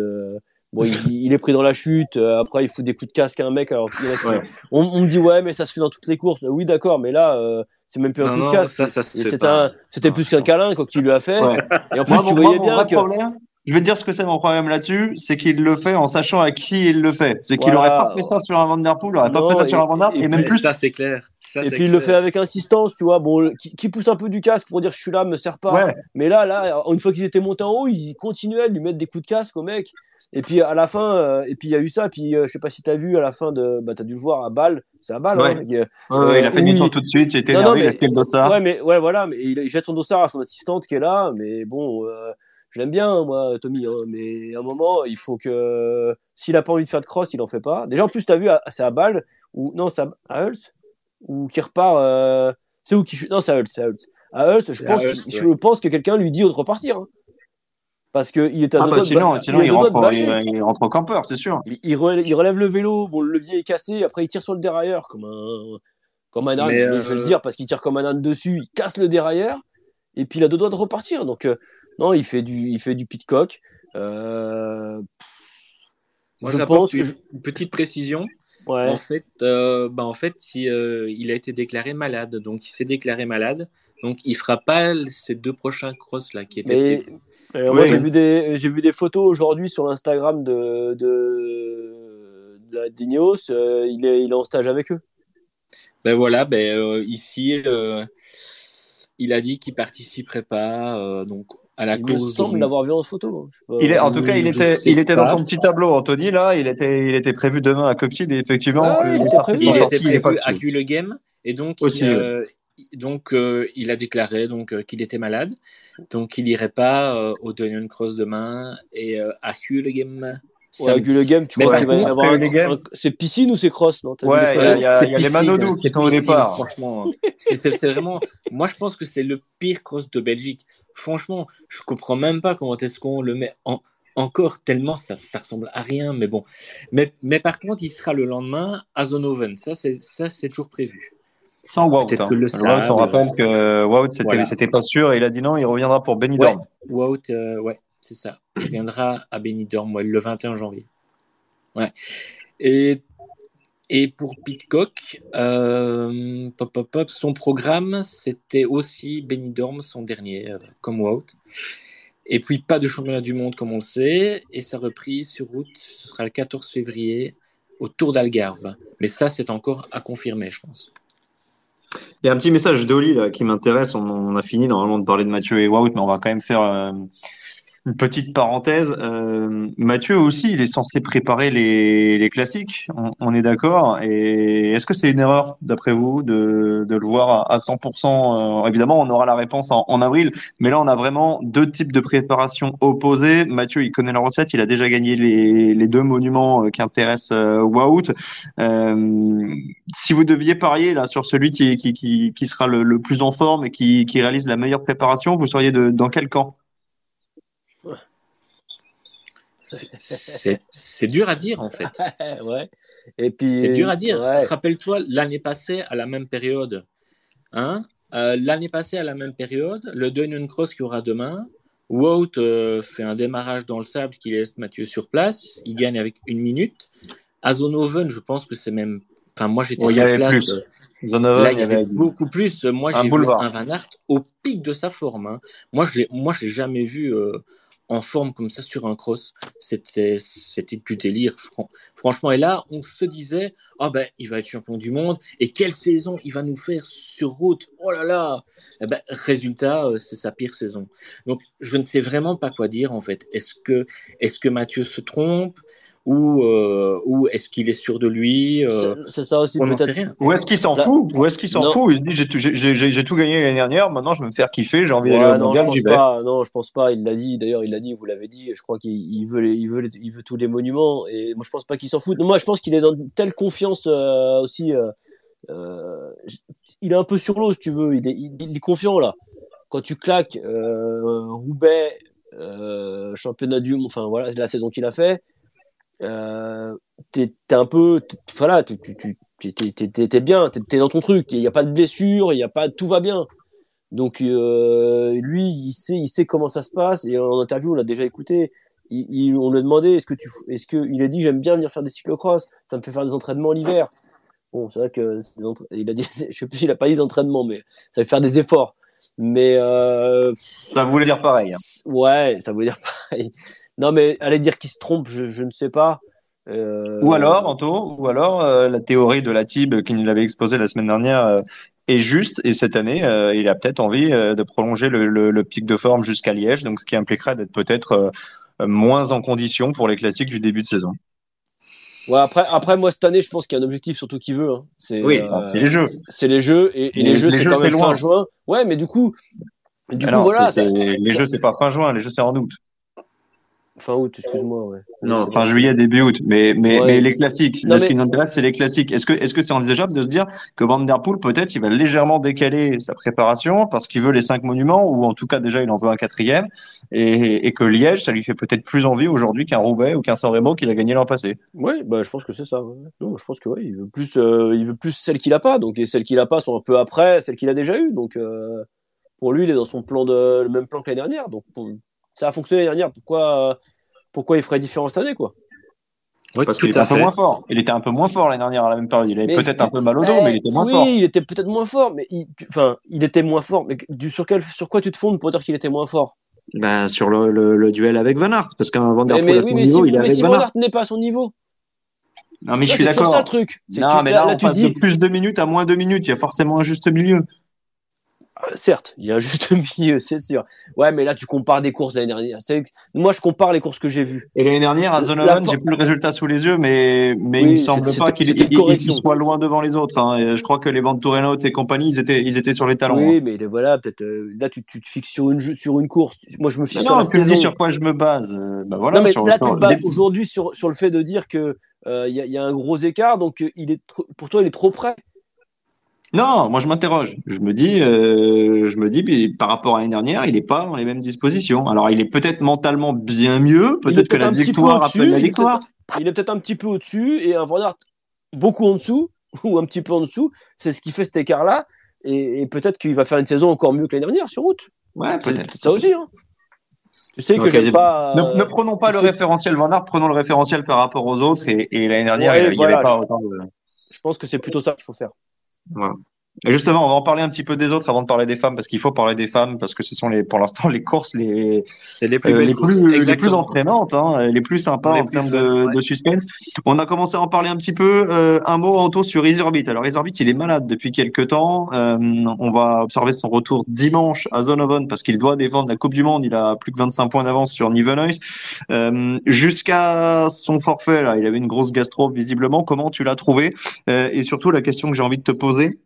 B: Bon, il, il est pris dans la chute. euh, après, il fout des coups de casque à un mec. Alors, il y en a qui-
A: Ouais.
B: on, on me dit ouais, mais ça se fait dans toutes les courses. Oui, d'accord, mais là, euh, c'est même plus un
C: Non,
B: coup de casque. C'était plus qu'un câlin quoi que tu lui as fait.
A: Ouais.
B: Et en plus,
A: Moi,
B: tu voyais
A: moi,
B: bien que
A: problème, je vais te dire ce que c'est mon problème là-dessus, c'est qu'il le fait en sachant à qui il le fait. C'est qu'il
B: Voilà.
A: aurait pas fait ça sur un Van Der Poel, il aurait pas fait ça sur
B: et-
A: un Van
B: et
A: et, même plus.
C: Ça, c'est clair. Ça,
B: et puis il le fait avec insistance, tu vois. Bon, qui, qui pousse un peu du casque pour dire je suis là, me sert pas.
A: Ouais.
B: Mais là, là, une fois qu'ils étaient montés en haut, ils continuaient de lui mettre des coups de casque au mec. Et puis à la fin, euh, et puis il y a eu ça. Puis euh, je sais pas si t'as vu à la fin de, bah t'as dû le voir à Bâle, c'est à Bâle.
A: Ouais.
B: Hein, qui-
A: Ouais, ouais, il a fait
B: oui.
A: demi-tour tout de suite, il était
B: Non, non,
A: énervé, il a fait le dossard.
B: Ouais, mais ouais, voilà, mais il, il jette son dossard à son assistante qui est là. Mais bon, euh, j'aime bien moi, Tommy. Hein, mais à un moment, il faut que s'il a pas envie de faire de cross, il en fait pas. Déjà en plus, t'as vu, c'est à Bâle ou non, c'est à, à Hulst ou qui repart. euh, c'est où qui Non, c'est à Hulst, c'est à Hulst. À Hulst, je pense, je que quelqu'un lui dit de repartir. hein. Parce qu'il est à
A: Ah
B: deux
A: bah
B: doigts de
A: sinon, sinon
B: est à
A: il
B: deux doigts de
A: rentre,
B: bâcher.
A: il, il rentre au campeur, c'est sûr.
B: Il, il relève, il relève le vélo, bon, le levier est cassé, après il tire sur le dérailleur comme un, comme un âne, je vais
C: euh,
B: le dire parce qu'il tire comme un âne dessus, il casse le dérailleur, et puis il a deux doigts de repartir. Donc, euh, non, il fait du, il fait du pitcock. Euh,
C: Moi,
B: je
C: j'apporte une,
B: je-
C: une petite précision.
B: Ouais.
C: En fait, euh, bah, en fait, il, euh, il a été déclaré malade. Donc, il s'est déclaré malade. Donc, il fera pas ces deux prochains cross là qui étaient
B: Mais euh, moi, j'ai vu des, j'ai vu des photos aujourd'hui sur l'Instagram de, de, de la d'Ineos, euh, il est, il est en stage avec eux.
C: Ben voilà, ben euh, ici, euh, il a dit qu'il participerait pas. euh, donc, à la
B: Il me
C: cause.
B: semble l'avoir vu en photo. hein. Je sais pas.
A: Il est, en tout cas, il était,
C: sais
A: il était dans son petit tableau, Anthony, là, il était, il était prévu demain à Coxide, et effectivement,
B: Ah il était prévu.
C: Il était prévu à
A: dessus.
C: le Game et donc
A: Aussi,
C: il, euh, donc euh, il a déclaré donc euh, qu'il était malade donc il irait pas euh, au Dunion Cross demain et euh, à le Game
B: Ouais, Gule Game, tu
C: Mais
B: crois qu'il va y avoir un- un- c'est piscine ou c'est cross non
A: Ouais,
B: les
A: il y a- y a-
C: C'est
A: il y a les Manodou qui
C: c'est
A: sont au départ.
C: Franchement, c'est c'est- c'est vraiment. Moi, je pense que c'est le pire cross de Belgique. Franchement, je comprends même pas comment est-ce qu'on le met en encore tellement ça, ça ressemble à rien. Mais bon, mais, mais par contre, il sera le lendemain à Zonhoven. Ça, c'est ça, c'est toujours prévu.
A: Sans Wout. Hein.
C: que le sable,
A: on rappelle que Wout, c'était,
C: Voilà.
A: pas sûr, et il a dit non, il reviendra pour
C: Ouais,
A: Benidorm.
C: Wout, euh, ouais, c'est ça. Il viendra à Benidorm ouais, le 21 janvier. Ouais. Et, et pour Pitcock, euh, pop, pop, pop, son programme, c'était aussi Benidorm, son dernier, euh, comme Wout. Et puis pas de championnat du monde, comme on le sait. Et sa reprise sur route, ce sera le 14 février au Tour d'Algarve. Mais ça, c'est encore à confirmer, je pense.
A: Il y a un petit message d'Oli qui m'intéresse. On, on a fini normalement de parler de Mathieu et Wout, mais on va quand même faire euh, une petite parenthèse. Euh, Mathieu aussi, il est censé préparer les, classiques. On, est d'accord. Et est-ce que c'est une erreur, d'après vous, de, le voir à, à 100% euh, Évidemment, on aura la réponse en, en avril, mais là, on a vraiment deux types de préparation opposés. Mathieu, il connaît la recette. Il a déjà gagné les, les deux monuments euh, qui intéressent euh, Wout. Euh, si vous deviez parier là sur celui qui, sera le, plus en forme et qui, réalise la meilleure préparation, vous seriez dans quel camp?
C: C'est- dur à dire, en fait.
B: ouais. Et puis.
C: C'est dur à dire.
B: Ouais.
C: Rappelle-toi, l'année passée, à la même période, hein, euh, l'année passée, à la même période, le Dunion Cross qu'il y aura demain, Wout euh, fait un démarrage dans le sable qui laisse Mathieu sur place. Il gagne avec une minute. À Zonhoven, je pense que c'est même. Enfin, moi, j'étais sur
A: avait
C: place. Là, il y avait beaucoup plus. Moi, j'ai vu un Van Aert au pic de sa forme. hein. Moi, je l'ai, moi, je l'ai jamais vu euh, en forme comme ça sur un cross. C'était, c'était du délire. fran- franchement, et là, on se disait, ah ben, il va être champion du monde. Et quelle saison il va nous faire sur route. Oh là là. Eh ben, résultat, euh, c'est sa pire saison. Donc, je ne sais vraiment pas quoi dire en fait. Est-ce que, est-ce que Mathieu se trompe? Ou, euh, ou est-ce qu'il est sûr de lui euh,
B: C'est- C'est ça aussi, peut-être.
A: Ou est-ce qu'il s'en fout? Ou est-ce qu'il s'en
B: Non.
A: fout? Il se dit j'ai tout, j'ai, j'ai- j'ai tout gagné l'année dernière, maintenant je vais me faire kiffer, j'ai envie
B: Ouais,
A: d'aller au
B: non, je
A: mondial,
B: pense pas. Non, je pense pas. Il l'a dit. D'ailleurs, il l'a dit. Vous l'avez dit. Je crois qu'il il veut, les- il veut, les- il veut tous les monuments. Et moi, je pense pas qu'il s'en fout. Moi, je pense qu'il est dans une telle confiance euh, aussi. euh, euh, il est un peu sur l'eau, si tu veux. Il est, il, il est confiant là. Quand tu claques euh, Roubaix, euh, championnat du monde, enfin voilà, la saison qu'il a fait. Euh, t'es un peu, voilà, t'es- bien, t'es dans ton truc. Il y a pas de blessure, il y a pas, tout va bien. Donc euh, lui, il sait, il sait comment ça se passe. Et en interview, on l'a déjà écouté. il, il- on lui a demandé est-ce que tu, est-ce que il a dit j'aime bien venir faire des cyclocross, ça me fait faire des entraînements l'hiver. Bon, c'est vrai que il a dit, je sais plus s'il a pas dit d'entraînement, mais ça fait faire des efforts. Mais euh,
A: Ça voulait dire pareil. hein.
B: ouais, ça veut dire pareil. Non, mais aller dire qu'il se trompe, je, je ne sais pas. Euh,
A: Ou alors, Anto, ou alors euh, la théorie de la TIB qui nous l'avait exposée la semaine dernière euh, est juste et cette année, il a peut-être envie de prolonger le, le- le pic de forme jusqu'à Liège, donc ce qui impliquerait d'être peut-être moins en condition pour les classiques du début de saison.
B: Ouais, après, après, moi, cette année, je pense qu'il y a un objectif surtout qu'il veut. Hein. C'est,
A: Oui, bah, c'est les jeux.
B: C'est les jeux, et, et les,
A: Les-
B: jeux,
A: les
B: c'est
A: jeux,
B: quand même fin juin. Ouais, mais du coup, du coup, voilà.
A: c'est- c'est-
B: ça-
A: les jeux, c'est pas fin juin, les jeux, c'est en août.
B: Fin août, excuse-moi, ouais.
A: Non,
B: C'est
A: fin juillet, début août. Mais, mais,
B: Ouais.
A: mais les classiques.
B: Non,
A: Là, ce
B: mais-
A: qui nous intéresse, c'est les classiques. Est-ce que, est-ce que c'est envisageable de se dire que Van Der Poel, peut-être, il va légèrement décaler sa préparation parce qu'il veut les cinq monuments, ou en tout cas, déjà, il en veut un quatrième, et, et que Liège, ça lui fait peut-être plus envie aujourd'hui qu'un Roubaix ou qu'un San Remo qu'il a gagné l'an passé?
B: Ouais, bah, je pense que c'est ça. ouais. Non, je pense que il veut plus, euh, il veut plus celles qu'il a pas. Donc, et celles qu'il a pas sont un peu après celles qu'il a déjà eues. Donc, euh, pour lui, il est dans son plan de, le même plan que l'année dernière. Donc, pour- ça a fonctionné l'année dernière. Pourquoi, pourquoi il ferait différent cette année, quoi?
C: Oui,
A: Parce qu'il était un peu moins fort. Il était un peu moins fort l'année dernière à la même période. Il avait
B: Mais
A: peut-être un peu mal au dos,
B: Eh,
A: mais il était moins
B: oui,
A: fort.
B: il était peut-être moins fort, mais il, enfin, il était moins fort. Mais du, sur quel, sur quoi tu te fondes pour dire qu'il était moins fort?
A: Ben, sur le, le, le duel avec Van Aert, parce qu'un Van Der
B: Mais,
A: Poel
B: mais
A: à
B: oui,
A: son
B: mais
A: niveau,
B: si,
A: il est
B: mais
A: avec
B: si
A: Van
B: Van
A: Aert.
B: N'est pas à son niveau.
A: Non, mais je
B: Tu
A: suis
B: vois, c'est
A: d'accord.
B: ça le truc.
A: Non,
B: tu-
A: mais
B: là,
A: là,
B: là,
A: on
B: tu
A: passe
B: dis,
A: de plus de minutes à moins de minutes. Il y a forcément un juste milieu.
B: Euh, certes, il y a un juste milieu, c'est sûr. Ouais, mais là, tu compares des courses l'année dernière. Moi, je compare les courses que j'ai vues.
A: Et l'année dernière, à Zonovan, j'ai plus le résultat sous les yeux, mais, mais
B: Oui,
A: il me semble pas qu'il il soit loin devant les autres. Hein. Je crois que les Van Torenot et compagnie, ils étaient, ils étaient sur les talons.
B: Oui,
A: hein.
B: mais voilà, peut-être. euh, là, tu, tu te fixes sur une, sur une course. Moi, je me fixe
A: Non,
B: sur
A: non,
B: la
A: tu me dis
B: saison.
A: sur quoi je me base. Euh, bah voilà,
B: non, mais
A: sur-
B: là, tu
A: sur-
B: te bats
A: les-
B: aujourd'hui sur, sur le fait de dire que euh, il y, y a un gros écart, donc il est pour toi, il est trop près.
A: Non, moi je m'interroge. Je me dis, euh, je me dis, puis, par rapport à l'année dernière, il est pas dans les mêmes dispositions. Alors, il est peut-être mentalement bien mieux. Peut-être que
B: peut-être
A: la
B: un petit peu
A: victoire appelle la victoire.
B: il est peut-être un petit peu au-dessus et un Van Aert beaucoup en dessous ou un petit peu en dessous. C'est ce qui fait cet écart-là. Et, et peut-être qu'il va faire une saison encore mieux que l'année dernière sur route.
A: Ouais,
B: C'est
A: peut-être.
B: ça aussi. Hein. Tu sais que pas.
A: Ne, ne prenons pas
B: tu
A: le
B: sais-
A: référentiel Van Aert, prenons le référentiel par rapport aux autres. Et, et l'année dernière,
B: Ouais,
A: il n'y
B: voilà,
A: avait pas
B: je-
A: autant de.
B: Je pense que c'est plutôt ça qu'il faut faire.
A: Voilà. Et justement, on va en parler un petit peu des autres avant de parler des femmes, parce qu'il faut parler des femmes, parce que ce sont les, pour l'instant, les courses les,
C: les plus
A: euh, les plus, les plus entraînantes, hein, les plus sympas
C: Les
A: en
C: plus
A: termes
C: fun,
A: de,
C: ouais.
A: de suspense. On a commencé à en parler un petit peu. Euh, un mot en tout sur Isorbit. Alors Isorbit, il est malade depuis quelques temps. Euh, on va observer son retour dimanche à Zonhoven parce qu'il doit défendre la Coupe du Monde. Il a plus que 25 points d'avance sur Nivenhuis. Euh, Jusqu'à son forfait, là, il avait une grosse gastro visiblement. Comment tu l'as trouvé? Euh, Et surtout, la question que j'ai envie de te poser,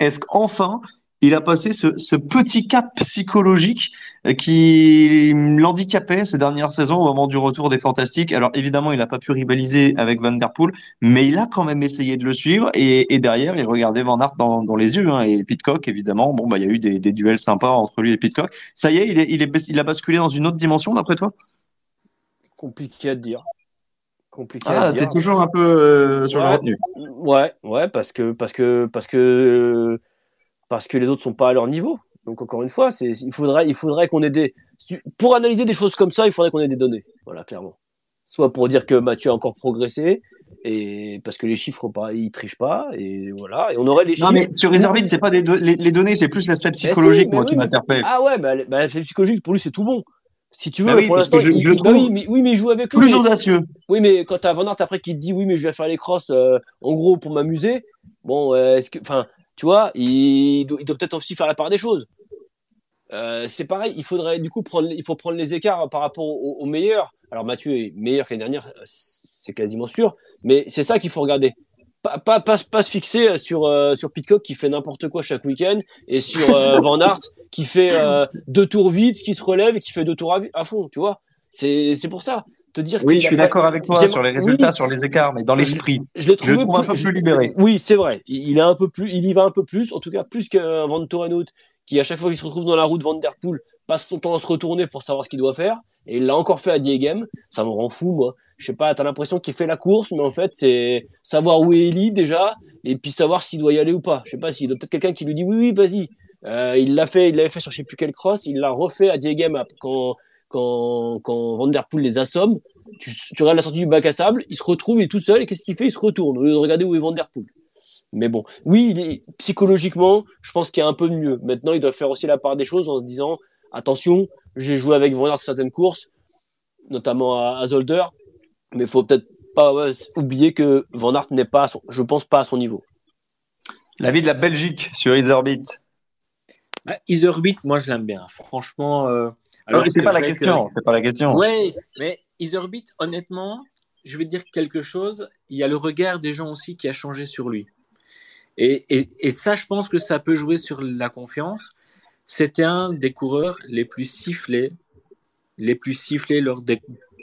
A: est-ce qu'enfin il a passé ce, petit cap psychologique euh, qui l'handicapait ces dernières saisons au moment du retour des Fantastiques? Alors évidemment, il n'a pas pu rivaliser avec Van Der Poel, mais il a quand même essayé de le suivre et, derrière, il regardait Van Aert dans, les yeux. Hein, et Pitcock, évidemment, bon bah il y a eu des, duels sympas entre lui et Pitcock. Ça y est, il est, il a basculé dans une autre dimension d'après toi?
B: Compliqué à dire. Compliqué
A: Ah, t'es toujours un peu euh, sur la
B: Ouais.
A: retenue.
B: Ouais, ouais, parce que parce que parce que parce que les autres sont pas à leur niveau. Donc encore une fois, c'est il faudrait il faudrait qu'on ait des pour analyser des choses comme ça, il faudrait qu'on ait des données. Voilà, clairement. Soit pour dire que Mathieu a encore progressé et parce que les chiffres pas ils trichent pas et voilà, et on aurait les
A: Non,
B: chiffres.
A: mais sur les arbitres, c'est pas des do- les, les données, c'est plus l'aspect psychologique,
B: mais
A: moi,
B: oui,
A: qui
B: mais-
A: m'interpelle.
B: Ah ouais, bah c'est psychologique pour lui, c'est tout bon. Si tu veux,
A: Bah oui,
B: pour l'instant, il, bah oui, mais, oui, mais il joue avec lui.
A: Plus
B: mais-
A: audacieux.
B: Oui, mais quand t'as Van Aert après qui te dit oui, mais je vais faire les crosses euh, en gros pour m'amuser, bon, euh, est-ce que, enfin, tu vois, il, doit, il doit peut-être aussi faire la part des choses. Euh, c'est pareil, il faudrait du coup prendre, il faut prendre les écarts par rapport aux, aux meilleurs. Alors Mathieu est meilleur que l'année dernière, c'est quasiment sûr, mais c'est ça qu'il faut regarder. Pas, pas, pas, pas se fixer sur, euh, sur Pitcock qui fait n'importe quoi chaque week-end et sur euh, Van Aert qui fait euh, deux tours vite, qui se relève et qui fait deux tours à, à fond, tu vois. C'est c'est pour ça. Te dire
A: Oui, je
B: a
A: suis d'accord avec toi sur les
B: oui,
A: résultats, sur les écarts, mais dans l'esprit.
B: je l'ai
A: Je
B: trouvé
A: le trouve un peu
B: plus-
A: libéré.
B: Oui, c'est vrai. Il il est un peu plus, il y va un peu plus, en tout cas plus qu'un Van Torenhout qui à chaque fois qu'il se retrouve dans la route Van Der Poel passe son temps à se retourner pour savoir ce qu'il doit faire. Et il l'a encore fait à Diegem. Ça me rend fou, moi. Je sais pas, t'as l'impression qu'il fait la course, mais en fait, c'est savoir où est Eli déjà, et puis savoir s'il doit y aller ou pas. Je sais pas s'il y peut-être quelqu'un qui lui dit oui, oui, vas-y. Euh, il l'a fait, il l'avait fait sur je sais plus quel cross, il l'a refait à Diegem quand, quand, quand Van Der Poel les assomme, tu, tu regardes la sortie du bac à sable, il se retrouve, il est tout seul, et qu'est-ce qu'il fait? Il se retourne, au lieu de regarder où est Van Der Poel. Mais bon, oui, il est, psychologiquement, je pense qu'il y a un peu mieux. Maintenant, il doit faire aussi la part des choses en se disant, attention, j'ai joué avec Van Der sur certaines courses, notamment à, à Zolder, mais il faut peut-être pas ouais, oublier que Van Aert n'est pas, à son, je pense pas à son niveau.
A: L'avis de la Belgique sur Iserbit.
C: Ah, Iserbit, moi je l'aime bien. Franchement. Euh,
A: alors, c'est pas la question. Que... C'est pas la question.
C: Ouais, mais Iserbit, honnêtement, je vais dire quelque chose. Il y a le regard des gens aussi qui a changé sur lui. Et, et, et ça, je pense que ça peut jouer sur la confiance. C'était un des coureurs les plus sifflés, les plus sifflés lors des,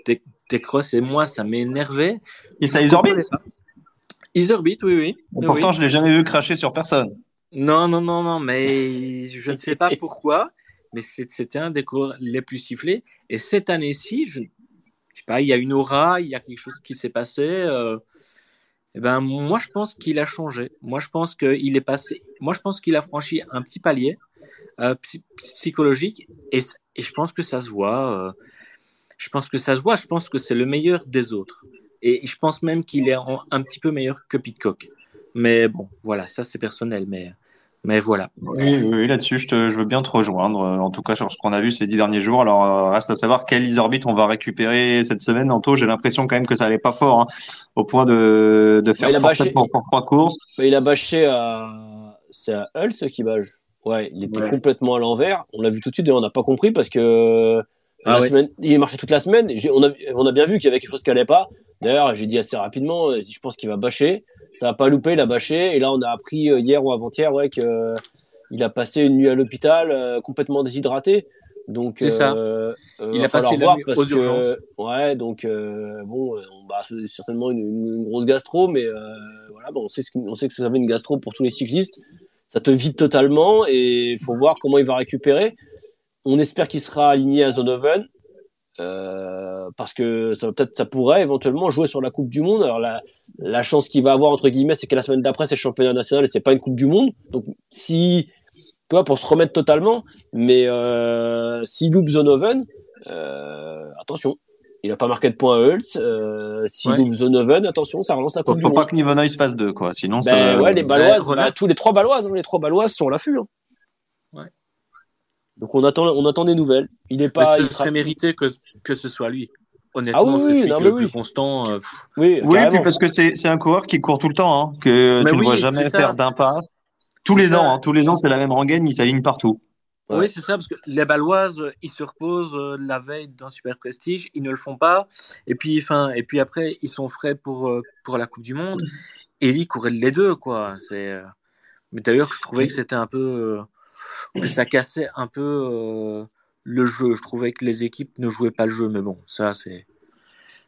C: des, des crosses. Et moi, ça m'énervait.
A: Et ça Iserbit
C: Iserbit, oui, oui.
A: Et pourtant,
C: oui.
A: je l'ai jamais vu cracher sur personne.
C: Non, non, non, non, mais je ne sais pas pourquoi, mais c'était un des coureurs les plus sifflés. Et cette année-ci, je, je sais pas, il y a une aura, il y a quelque chose qui s'est passé. Euh, et ben, moi, je pense qu'il a changé. Moi, je pense qu'il est passé. Moi, je pense qu'il a franchi un petit palier euh, psychologique, et, et, je pense que ça se voit. Euh, je pense que ça se voit. Je pense que c'est le meilleur des autres. Et je pense même qu'il est en, un petit peu meilleur que Pitcock. Mais bon, voilà, ça c'est personnel, mais, mais voilà.
A: Oui, oui là-dessus, je, veux bien te rejoindre, en tout cas sur ce qu'on a vu ces dix derniers jours. Alors, euh, reste à savoir quel Isorbit on va récupérer cette semaine. Anto, j'ai l'impression quand même que ça allait pas fort, hein, au point de, de faire
B: bah, il a bâché,
A: pour, trois courses.
B: Bah, il a bâché à. C'est à Hull ce qui bâche. Ouais, il était ouais. complètement à l'envers. On l'a vu tout de suite et on n'a pas compris parce que. Ah, la ouais. semaine, il est marché toute la semaine. On a, on a bien vu qu'il y avait quelque chose qui allait pas. D'ailleurs, j'ai dit assez rapidement, je pense qu'il va bâcher. Ça a pas loupé, il a bâché. Et là, on a appris euh, hier ou avant-hier, ouais, que euh, il a passé une nuit à l'hôpital, euh, complètement déshydraté. Donc,
C: c'est ça.
B: il a passé voir parce aux que, ouais, donc bon, on bah, certainement une, une, une, grosse gastro, mais voilà, bon, on sait ce que, on sait que ça avait une gastro pour tous les cyclistes. Ça te vide totalement et il faut voir comment il va récupérer. On espère qu'il sera aligné à Zonoven. Euh, parce que ça peut-être ça pourrait éventuellement jouer sur la Coupe du Monde. Alors la, chance qu'il va avoir entre guillemets, c'est que la semaine d'après c'est le championnat national et c'est pas une Coupe du Monde. Donc si tu pour se remettre totalement, mais euh, s'il loupe Zonoven, euh, attention. Il a pas marqué de points à Hultz. Euh, s'il ouais. Zonoven, attention, ça relance la Coupe
A: faut,
B: du
A: faut
B: Monde.
A: Faut pas que Nivona se fasse deux, quoi. Sinon,
B: ben,
A: ça.
B: Ouais, les Baloises, bah, tous les trois Baloises, hein, les trois Baloises sont à l'affût. Hein.
C: Ouais.
B: Donc on attend, on attend des nouvelles. Il est pas. Il
C: serait mérité que, que ce soit lui. Honnêtement,
B: ah oui,
C: c'est celui
B: non,
C: le
B: oui.
C: plus constant. euh,
B: Oui,
A: Oui, puis parce que c'est c'est un coureur qui court tout le temps, hein, que
C: Mais
A: tu ne
C: oui,
A: vois jamais faire d'impasse. Tous
C: C'est
A: les
C: ça.
A: ans, hein, tous les ans, c'est la même rengaine, il s'aligne partout.
B: Ouais.
C: Oui, c'est ça, parce que les Baloises, euh, ils se reposent euh, la veille d'un super prestige, ils ne le font pas. Et puis, enfin, et puis après, ils sont frais pour, euh, pour la Coupe du Monde. Et lui courait les deux, quoi. C'est. Mais d'ailleurs, je trouvais que c'était un peu. que ça cassait un peu euh, le jeu. Je trouvais que les équipes ne jouaient pas le jeu, mais bon, ça, c'est.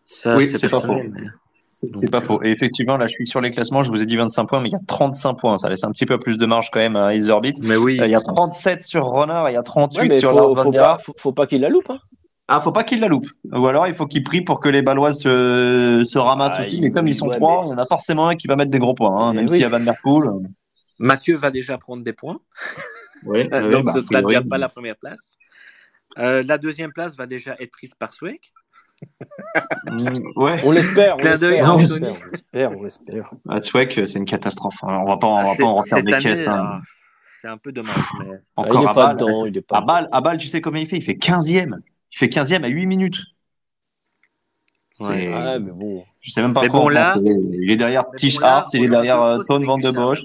C: Ça,
A: Oui,
C: c'est
A: pas faux.
C: mais-
A: C'est pas faux. Et effectivement, là, je suis sur les classements, je vous ai dit 25 points, mais il y a 35 points. Ça laisse un petit peu plus de marge quand même à Isorbit.
C: Mais oui.
A: Euh, Il y a 37 sur Renard, il y a 38
B: Ouais, mais
A: sur
B: faut, faut pas, faut, faut pas qu'il la loupe. Hein.
A: Ah, faut pas qu'il la loupe. Ou alors, il faut qu'il prie pour que les Baloises se, se ramassent
B: Ah,
A: aussi. Mais comme ils sont trois,
B: mais-
A: il y en a forcément un qui va mettre des gros points, hein, même
B: oui.
A: s'il y a Van Der Poel.
C: Mathieu va déjà prendre des points.
A: Oui,
C: Euh, donc ce sera déjà pas la première place. Euh, la deuxième place va déjà être prise par Sweck.
A: Mm, Ouais.
B: On l'espère.
C: Clin d'œil
B: l'espère,
C: à
B: on l'espère, on l'espère.
A: Ah, Sweck, c'est une catastrophe. hein. On va pas, on va
C: Ah,
A: pas en refaire des caisses. hein.
C: ah, C'est un peu dommage. Mais...
B: Ah,
A: Encore
B: il est
A: à
B: dedans, il est pas
A: À Bâle, à Bâle, tu sais combien il fait? Il fait 15e. Il fait 15e à 8 minutes.
C: Ouais.
B: Mais bon.
A: Je sais même pas
C: Mais bon, là-.
A: Il est derrière Tish
C: bon, là,
A: Hart, il est derrière euh, Tone Van de Bosch.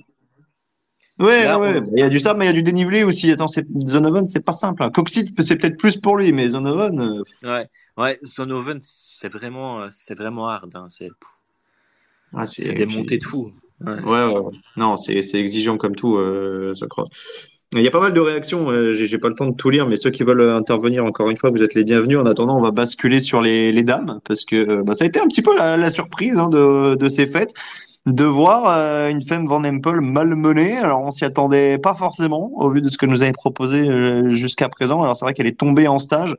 A: Ouais,
C: Là,
A: ouais,
C: on-
A: il y a du sable, mais il y a du dénivelé aussi. Attends, Zonovan, c'est pas simple. Hein. Coxit, c'est peut-être plus pour lui, mais Zonovan, euh,
C: Ouais, ouais, Zonoven, c'est vraiment, euh, c'est vraiment hard. hein. C'est,
A: ah,
C: c'est des montées de fou. Ouais.
A: Ouais, ouais, ouais. Non, c'est c'est exigeant comme tout, euh, ce cross. Il y a pas mal de réactions. euh, J'ai pas le temps de tout lire, mais ceux qui veulent intervenir, encore une fois, vous êtes les bienvenus. En attendant, on va basculer sur les, les dames, parce que euh, bah, ça a été un petit peu la, la surprise hein, de, de ces fêtes, de voir euh, une femme Van Empel malmenée. Alors, on s'y attendait pas forcément, au vu de ce que nous avait proposé euh, jusqu'à présent. Alors, c'est vrai qu'elle est tombée en stage.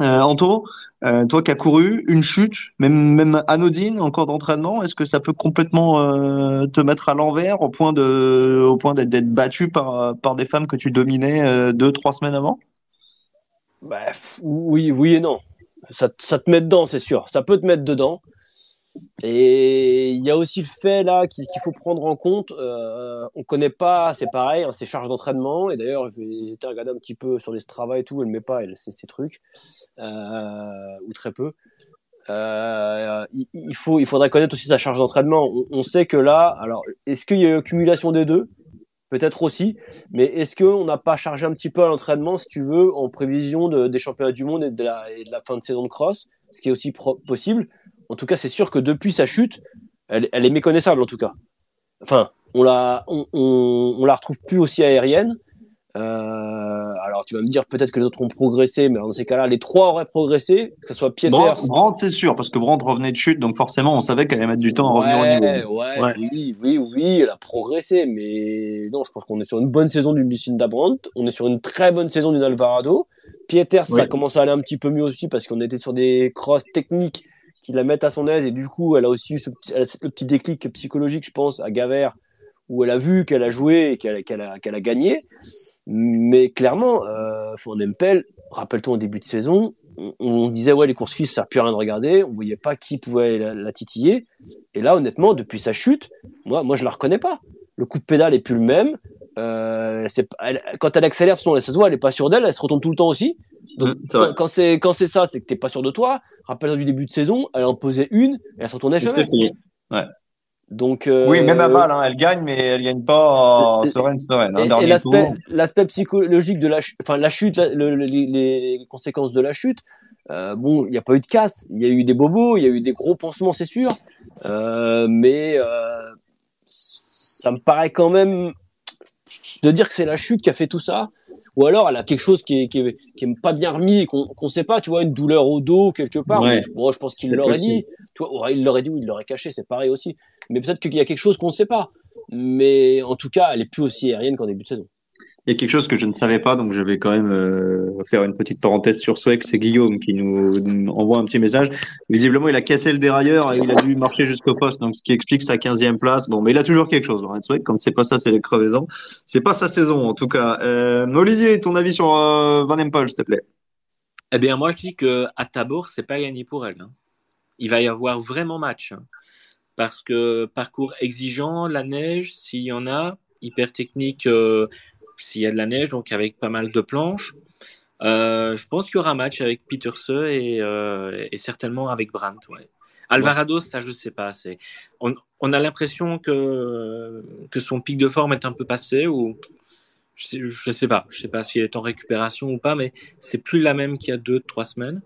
A: Euh, Anto, euh, toi qui as couru une chute, même anodine en cours d'entraînement, est-ce que ça peut complètement euh, te mettre à l'envers au point de au point d'être battu par par des femmes que tu dominais euh, deux trois semaines avant?
B: Bah, oui, oui et non. Ça, ça te met dedans, c'est sûr. Ça peut te mettre dedans. Et il y a aussi le fait là qu'il faut prendre en compte. Euh, on connaît pas, c'est pareil, hein, charges d'entraînement. Et d'ailleurs, j'ai été regarder un petit peu sur les Strava et tout. Elle met pas, elle, ces trucs euh, ou très peu. Euh, il, faut, il faudrait connaître aussi sa charge d'entraînement. On, sait que là, alors, est-ce qu'il y a eu accumulation des deux? Peut-être aussi, mais est-ce qu'on n'a pas chargé un petit peu à l'entraînement, si tu veux, en prévision de, des championnats du monde et de la fin de saison de cross, ce qui est aussi possible en tout cas, c'est sûr que depuis sa chute, elle, est méconnaissable en tout cas. Enfin, on la, on, on, la retrouve plus aussi aérienne. Euh, alors tu vas me dire peut-être que les autres ont progressé, mais dans ces cas-là, les trois auraient progressé, que ce soit Pieters.
A: Brandt, c'est sûr, parce que Brandt revenait de chute, donc forcément on savait qu'elle allait mettre du temps à revenir
B: au niveau. Ouais, oui, oui, oui, elle a progressé, mais non, je pense qu'on est sur une bonne saison d'une Lucinda Brandt, on est sur une très bonne saison d'une Alvarado. Pieters, ça commence à aller un petit peu mieux aussi parce qu'on était sur des crosses techniques qui la mettent à son aise. Et du coup elle a aussi eu ce, le petit déclic psychologique je pense à Gaver où elle a vu qu'elle a joué et qu'elle a, a, gagné. Mais clairement euh, Empel rappelle-toi au début de saison on, disait ouais les courses fils ça sert plus rien de regarder. On voyait pas qui pouvait la, titiller. Et là honnêtement depuis sa chute moi moi je la reconnais pas. Le coup de pédale est plus le même. Euh, quand elle accélère, ça se voit, elle est pas sûre d'elle, elle se retourne tout le temps aussi. Donc, mmh, quand c'est quand c'est ça, c'est que t'es pas sûr de toi. Rappelle du début de saison, elle en posait une, et elle se retournait jamais.
A: Ouais.
B: Donc euh,
A: oui, même à balle, hein, elle gagne, mais elle gagne pas en sereine, sereine.
B: Hein, et, l'aspect, l'aspect psychologique de la, enfin la chute, le, les, conséquences de la chute. Euh, bon, il n'y a pas eu de casse, il y a eu des bobos, il y a eu des gros pansements, c'est sûr, euh, mais euh, ça me paraît quand même de dire que c'est la chute qui a fait tout ça ou alors elle a quelque chose qui est, qui est, pas bien remis, qu'on ne sait pas, tu vois, une douleur au dos quelque part. je, je, pense qu'il l'aurait dit. Tu vois, il l'aurait dit ou il l'aurait caché, c'est pareil aussi. Mais peut-être qu'il y a quelque chose qu'on ne sait pas. Mais en tout cas, elle est plus aussi aérienne qu'en début de saison.
A: Il y a quelque chose que je ne savais pas, donc je vais quand même euh, faire une petite parenthèse sur Swag. C'est Guillaume qui nous envoie un petit message. Visiblement, il a cassé le dérailleur et il a dû marcher jusqu'au poste, donc ce qui explique sa 15e place. Bon, mais il a toujours quelque chose. Hein, Swag, quand c'est pas ça, c'est les crevaisons. C'est pas sa saison, en tout cas. Euh, Olivier, ton avis sur euh, Van Empel, s'il te plaît?
C: Eh bien, moi, je dis que à Tabor, c'est pas gagné pour elle. Hein. Il va y avoir vraiment match, hein. parce que parcours exigeant, la neige, s'il y en a, hyper technique. S'il y a de la neige, donc avec pas mal de planches. Euh, je pense qu'il y aura un match avec Peterse et, euh, et certainement avec Brandt. Ouais. Alvarado, ça je sais pas. C'est on, on a l'impression que que son pic de forme est un peu passé ou? Je sais, je sais pas. Je sais pas s'il est en récupération ou pas, mais c'est plus la même qu'il y a deux trois semaines.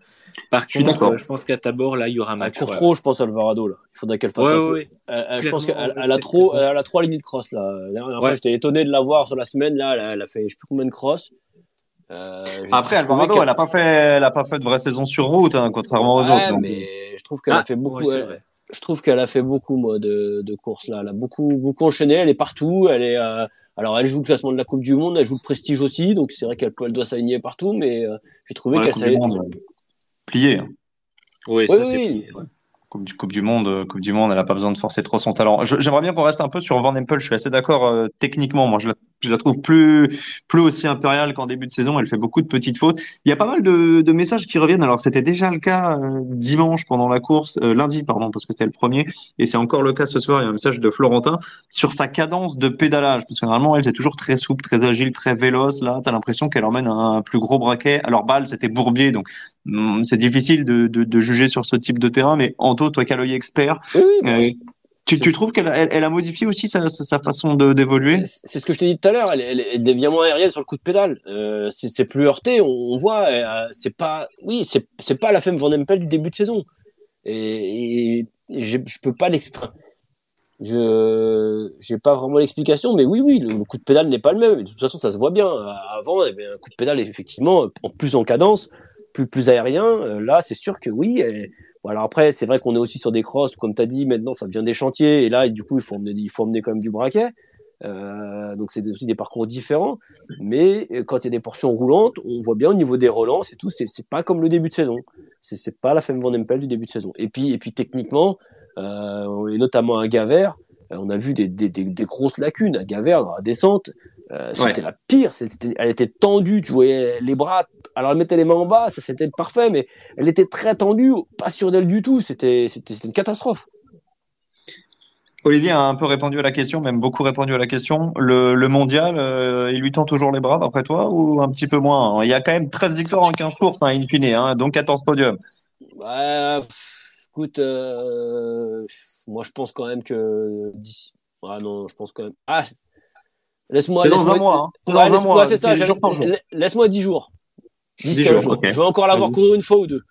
C: Par contre, je pense qu'à Tabor, là, il y aura un match.
B: Elle court trop, je pense, Alvarado, là. Il faudrait qu'elle fasse un peu. je pense qu'elle a trop, elle a trois lignes de cross, là. La dernière fois, j'étais étonné de la voir sur la semaine, là. Elle a, fait, je sais plus combien de cross.
A: Euh, Après, Alvarado, elle a pas fait, elle a pas fait de vraie saison sur route, hein, contrairement aux autres.
B: mais je trouve qu'elle a ah, fait beaucoup. je trouve qu'elle a fait beaucoup, moi, de, de courses là. Elle a beaucoup, beaucoup enchaîné. Elle est partout. Elle est. Euh, alors, elle joue le classement de la Coupe du Monde. Elle joue le prestige aussi. Donc, c'est vrai qu'elle doit s'aligner partout. Mais euh, j'ai trouvé qu'elle savait
A: plié. Hein.
C: Oui, ça c'est
A: Coupe du, coupe du Monde, euh, Coupe du Monde, elle n'a pas besoin de forcer trop son talent. J'aimerais bien qu'on reste un peu sur Van Empel. Je suis assez d'accord euh, techniquement. Moi, je la, trouve plus plus aussi impériale qu'en début de saison. Elle fait beaucoup de petites fautes. Il y a pas mal de, de messages qui reviennent. Alors, c'était déjà le cas euh, dimanche pendant la course, lundi, pardon, parce que c'était le premier, et c'est encore le cas ce soir. Il y a un message de Florentin sur sa cadence de pédalage, parce que normalement, elle est toujours très souple, très agile, très véloce. Là, tu as l'impression qu'elle emmène un, plus gros braquet. Alors, balle, c'était Bourbier, donc hum, c'est difficile de, de, de, juger sur ce type de terrain, mais Toi qui as l'œil expert, euh, tu, tu, trouves qu'elle elle, a modifié aussi sa, sa, façon d'évoluer?
B: C'est ce que je t'ai dit tout à l'heure. Elle, elle, devient moins aérienne sur le coup de pédale. Euh, c'est plus heurté. On, voit. Euh, c'est pas. Oui, c'est pas la femme Van Empel du début de saison. Et, et je, je peux pas l'expliquer. Je j'ai pas vraiment l'explication, mais oui, oui, le, coup de pédale n'est pas le même. De toute façon, ça se voit bien. Avant, il y avait un coup de pédale effectivement en plus en cadence, plus plus aérien. Là, c'est sûr que oui. Alors après, c'est vrai qu'on est aussi sur des crosses, comme tu as dit, maintenant ça devient des chantiers, et là, du coup, il faut emmener, il faut emmener quand même du braquet. Euh, donc c'est aussi des parcours différents, mais euh, quand il y a des portions roulantes, on voit bien au niveau des relances et tout, c'est pas comme le début de saison. C'est pas la Femme Van Empel du début de saison. Et puis et puis techniquement, euh, et notamment à Gaver, euh, on a vu des, des, des, grosses lacunes à Gaver dans la descente. Euh, c'était la pire. C'était, elle était tendue. Tu voyais les bras. Alors elle mettait les mains en bas, ça c'était parfait, mais elle était très tendue, pas sûre d'elle du tout. C'était, c'était, une catastrophe.
A: Olivier a un peu répondu à la question, même beaucoup répondu à la question. Le, le mondial, euh, il lui tend toujours les bras, d'après toi, ou un petit peu moins Il y a quand même 13 victoires en 15 courses, hein, in fine, hein, donc 14 podiums.
B: Ouais, pff, écoute, euh, moi je pense quand même que. Ah non, je pense quand même. Ah, laisse-moi.
A: C'est dans
B: laisse-moi-
A: un mois, hein.
B: Ouais,
A: dans un mois,
B: c'est ça. Laisse-moi 10 jours. 10,
A: 10
B: 15
A: jours.
B: Je vais encore l'avoir couru une fois ou deux.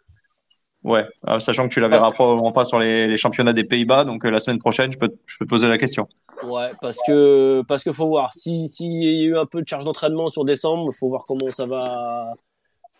A: Ouais, euh, sachant que tu la verras probablement pas sur les, les championnats des Pays-Bas, donc euh, la semaine prochaine, je peux, je peux te poser la question.
B: Ouais, parce que parce que faut voir. Si s'il y a eu un peu de charge d'entraînement sur décembre, faut voir comment ça va.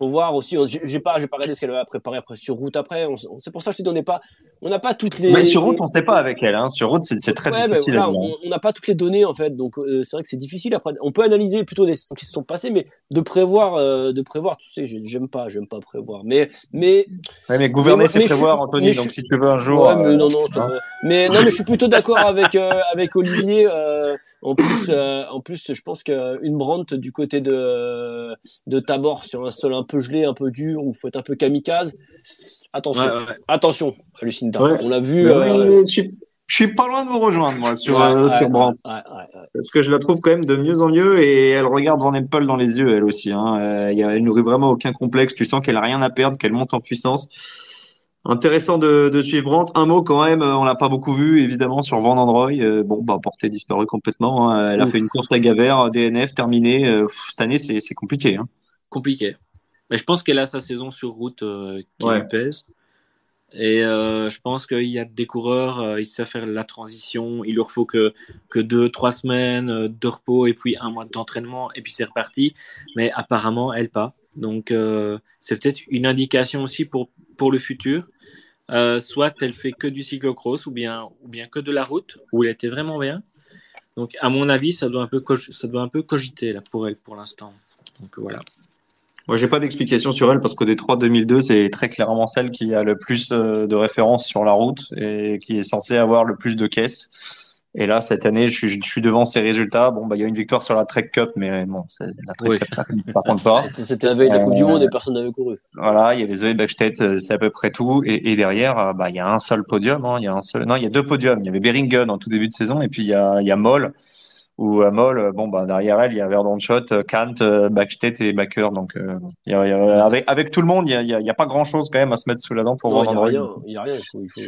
B: Faut voir aussi. J'ai j'ai pas j'ai pas regardé ce qu'elle va préparer après sur route après. C'est pour ça que je te n'est pas on n'a pas toutes les.
A: Même sur route, on sait pas avec elle. Hein. Sur route, c'est très
B: Ouais, mais
A: difficile
B: voilà,
A: à dire.
B: on n'a pas toutes les données en fait, donc euh, c'est vrai que c'est difficile après. On peut analyser plutôt les qui se sont passées, mais de prévoir, euh, de prévoir, tu sais, j'ai- j'aime pas, j'aime pas prévoir. Mais mais
A: Ouais, mais gouverner,
B: mais-
A: c'est
B: mais je
A: prévoir,
B: suis-
A: Anthony.
B: mais je
A: Donc si tu veux un jour.
B: Ouais, mais
A: euh,
B: non, non,
A: hein.
B: mais non, mais je suis plutôt d'accord avec avec Olivier. en plus, en plus, je pense qu'une Brandt du côté de de Tabor sur un sol un peu gelé, un peu dur, où faut être un peu kamikaze. Attention,
C: Ouais, ouais, ouais.
B: attention, Lucinda.
A: Ouais.
B: On l'a vu. Euh,
A: je, suis, je suis pas loin de vous rejoindre, moi, sur,
B: ouais,
A: euh,
B: ouais,
A: sur Brandt.
B: ouais, ouais, ouais.
A: Parce que je la trouve quand même de mieux en mieux et elle regarde Van Empel dans les yeux, elle aussi. Hein. Euh, il y a- elle nourrit vraiment aucun complexe. Tu sens qu'elle a rien à perdre, qu'elle monte en puissance. Intéressant de, de suivre Brandt. Un mot quand même, on l'a pas beaucoup vu, évidemment, sur Van Androy. Euh, bon, bah, portée disparue complètement. hein. Elle a
C: Ouf.
A: fait une course à Gavert, DNF, terminée. Euh, cette année, c'est c'est compliqué. Hein.
C: compliqué. Mais je pense qu'elle a sa saison sur route euh, qui
A: Ouais.
C: lui pèse. Et euh, je pense qu'il y a des coureurs, euh, ils savent faire la transition. Il leur faut que, que deux, trois semaines euh, de repos et puis un mois d'entraînement et puis c'est reparti. Mais apparemment, elle pas. Donc c'est peut-être une indication aussi pour, pour le futur. Soit elle fait que du cyclocross ou bien, ou bien que de la route où elle était vraiment bien. Donc à mon avis, ça doit un peu, ça doit un peu cogiter là pour elle pour l'instant. Donc voilà.
A: Moi, j'ai pas d'explication sur elle parce qu'au Détroit 2002, c'est très clairement celle qui a le plus euh, de références sur la route et qui est censée avoir le plus de caisses. Et là, cette année, je suis, je suis devant ces résultats. Bon, bah, il y a une victoire sur la Trek Cup, mais bon, c'est- la Trek
C: Oui.
A: Cup, ça, ça compte pas.
B: C'était- la veille de la Coupe du
A: Euh,
B: Monde et personne n'avait couru.
A: Voilà, il y a les Zoé Backstedt, euh, c'est à peu près tout. Et, et derrière, euh, bah, il y a un seul podium. Hein, il y a un seul, non, il y a deux podiums. Il y avait Beringen en tout début de saison, et puis il y a, il y a Moll. Où à Moll, euh, bon, bah, derrière elle, il y a Verdonschot, euh, Kant, euh, Backstedt et Backer. Donc, euh, il y a, il y a- avec, avec tout le monde, il y a, pas grand chose quand même à se mettre sous la dent pour
B: Non,
A: voir
B: il y a rien, il faut, il faut...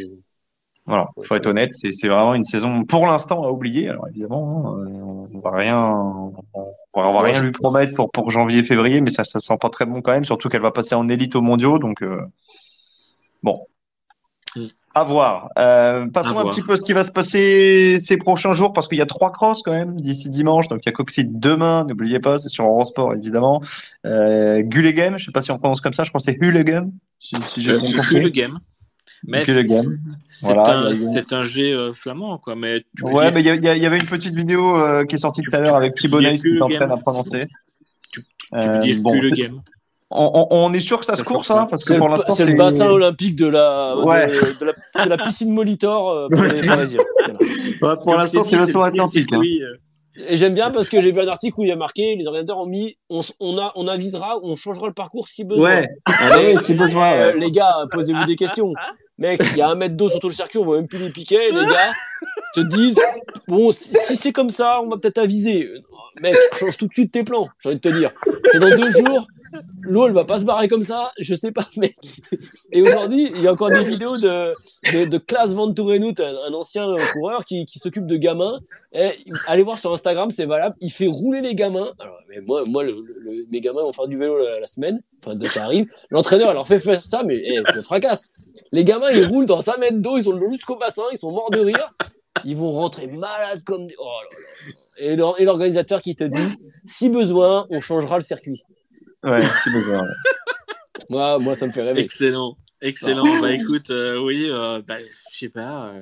A: Voilà, faut être honnête, c'est vraiment une saison pour l'instant à oublier. Alors évidemment, hein, on va rien, on va, on va rien lui promettre pour pour janvier, février, mais ça ça sent pas très bon quand même, surtout qu'elle va passer en élite aux mondiaux, donc euh, bon. À voir. Euh, passons
C: À
A: un petit peu à ce qui va se passer ces prochains jours parce qu'il y a trois crosses quand même d'ici dimanche. Donc il y a Coxide demain, n'oubliez pas, c'est sur Eurosport évidemment. Euh, Gullegem, je sais pas si on prononce comme ça, je crois que c'est Hullegem. Si, si
C: Euh. Mais
A: Gullegem.
C: c'est
A: Voilà,
C: un,
A: a eu-
C: c'est un G euh, flamand, quoi. Mais tu peux
A: Ouais,
C: dire-
A: mais il y, avait une petite vidéo euh, qui est sortie tout à l'heure avec
C: tu peux
A: Thibaut
C: dire
A: qui t'entraîne à prononcer.
C: tu peux
A: Euh,
C: dire
A: bon,
C: plus le
A: c'est-
C: game.
A: On, est sûr que ça se court, ça. Parce que
B: C'est
A: pour
B: le,
A: l'instant,
B: c'est le bassin olympique de la,
A: Ouais.
B: de, de la, de la piscine Molitor euh, pour
A: Ouais,
B: les
A: c'est-
B: Parisiens. Voilà.
A: Ouais, pour
C: Comme
A: l'instant, c'est l'océan Atlantique. hein.
C: circuit, euh,
B: Et j'aime bien parce que j'ai vu un article où il y a marqué, les organisateurs ont mis, on, on, a, on avisera, on changera le parcours si besoin.
A: Ouais,
B: Et-
A: ouais, si besoin.
B: Euh,
A: ouais.
B: les gars, posez-vous des questions. Mec, il y a un mètre d'eau sur tout le circuit, on voit même plus les piquets. Les gars te disent, bon, si, si c'est comme ça, on va peut-être aviser. Mec, change tout de suite tes plans, j'ai envie de te dire. C'est dans deux jours, l'eau, elle va pas se barrer comme ça, je sais pas, mec. Et aujourd'hui, il y a encore des vidéos de, de, de Klaas Van Tourenhout, un, ancien coureur qui, qui s'occupe de gamins. Allez voir sur Instagram, c'est valable. Il fait rouler les gamins. Alors, mais moi, moi, mes gamins vont faire du vélo la, semaine. Enfin, ça arrive. L'entraîneur, leur fait faire ça, mais eh, je fracasse. Les gamins, ils roulent dans 5 mètres d'eau, ils ont le jusqu'au bassin, ils sont morts de rire. Ils vont rentrer malades comme des... Oh et l'organisateur qui te dit, si besoin, on changera le circuit.
A: Ouais, si besoin. ouais.
B: Moi, moi, ça me fait rêver.
C: Excellent, excellent. bah écoute, euh, oui, euh, bah, je sais pas. euh,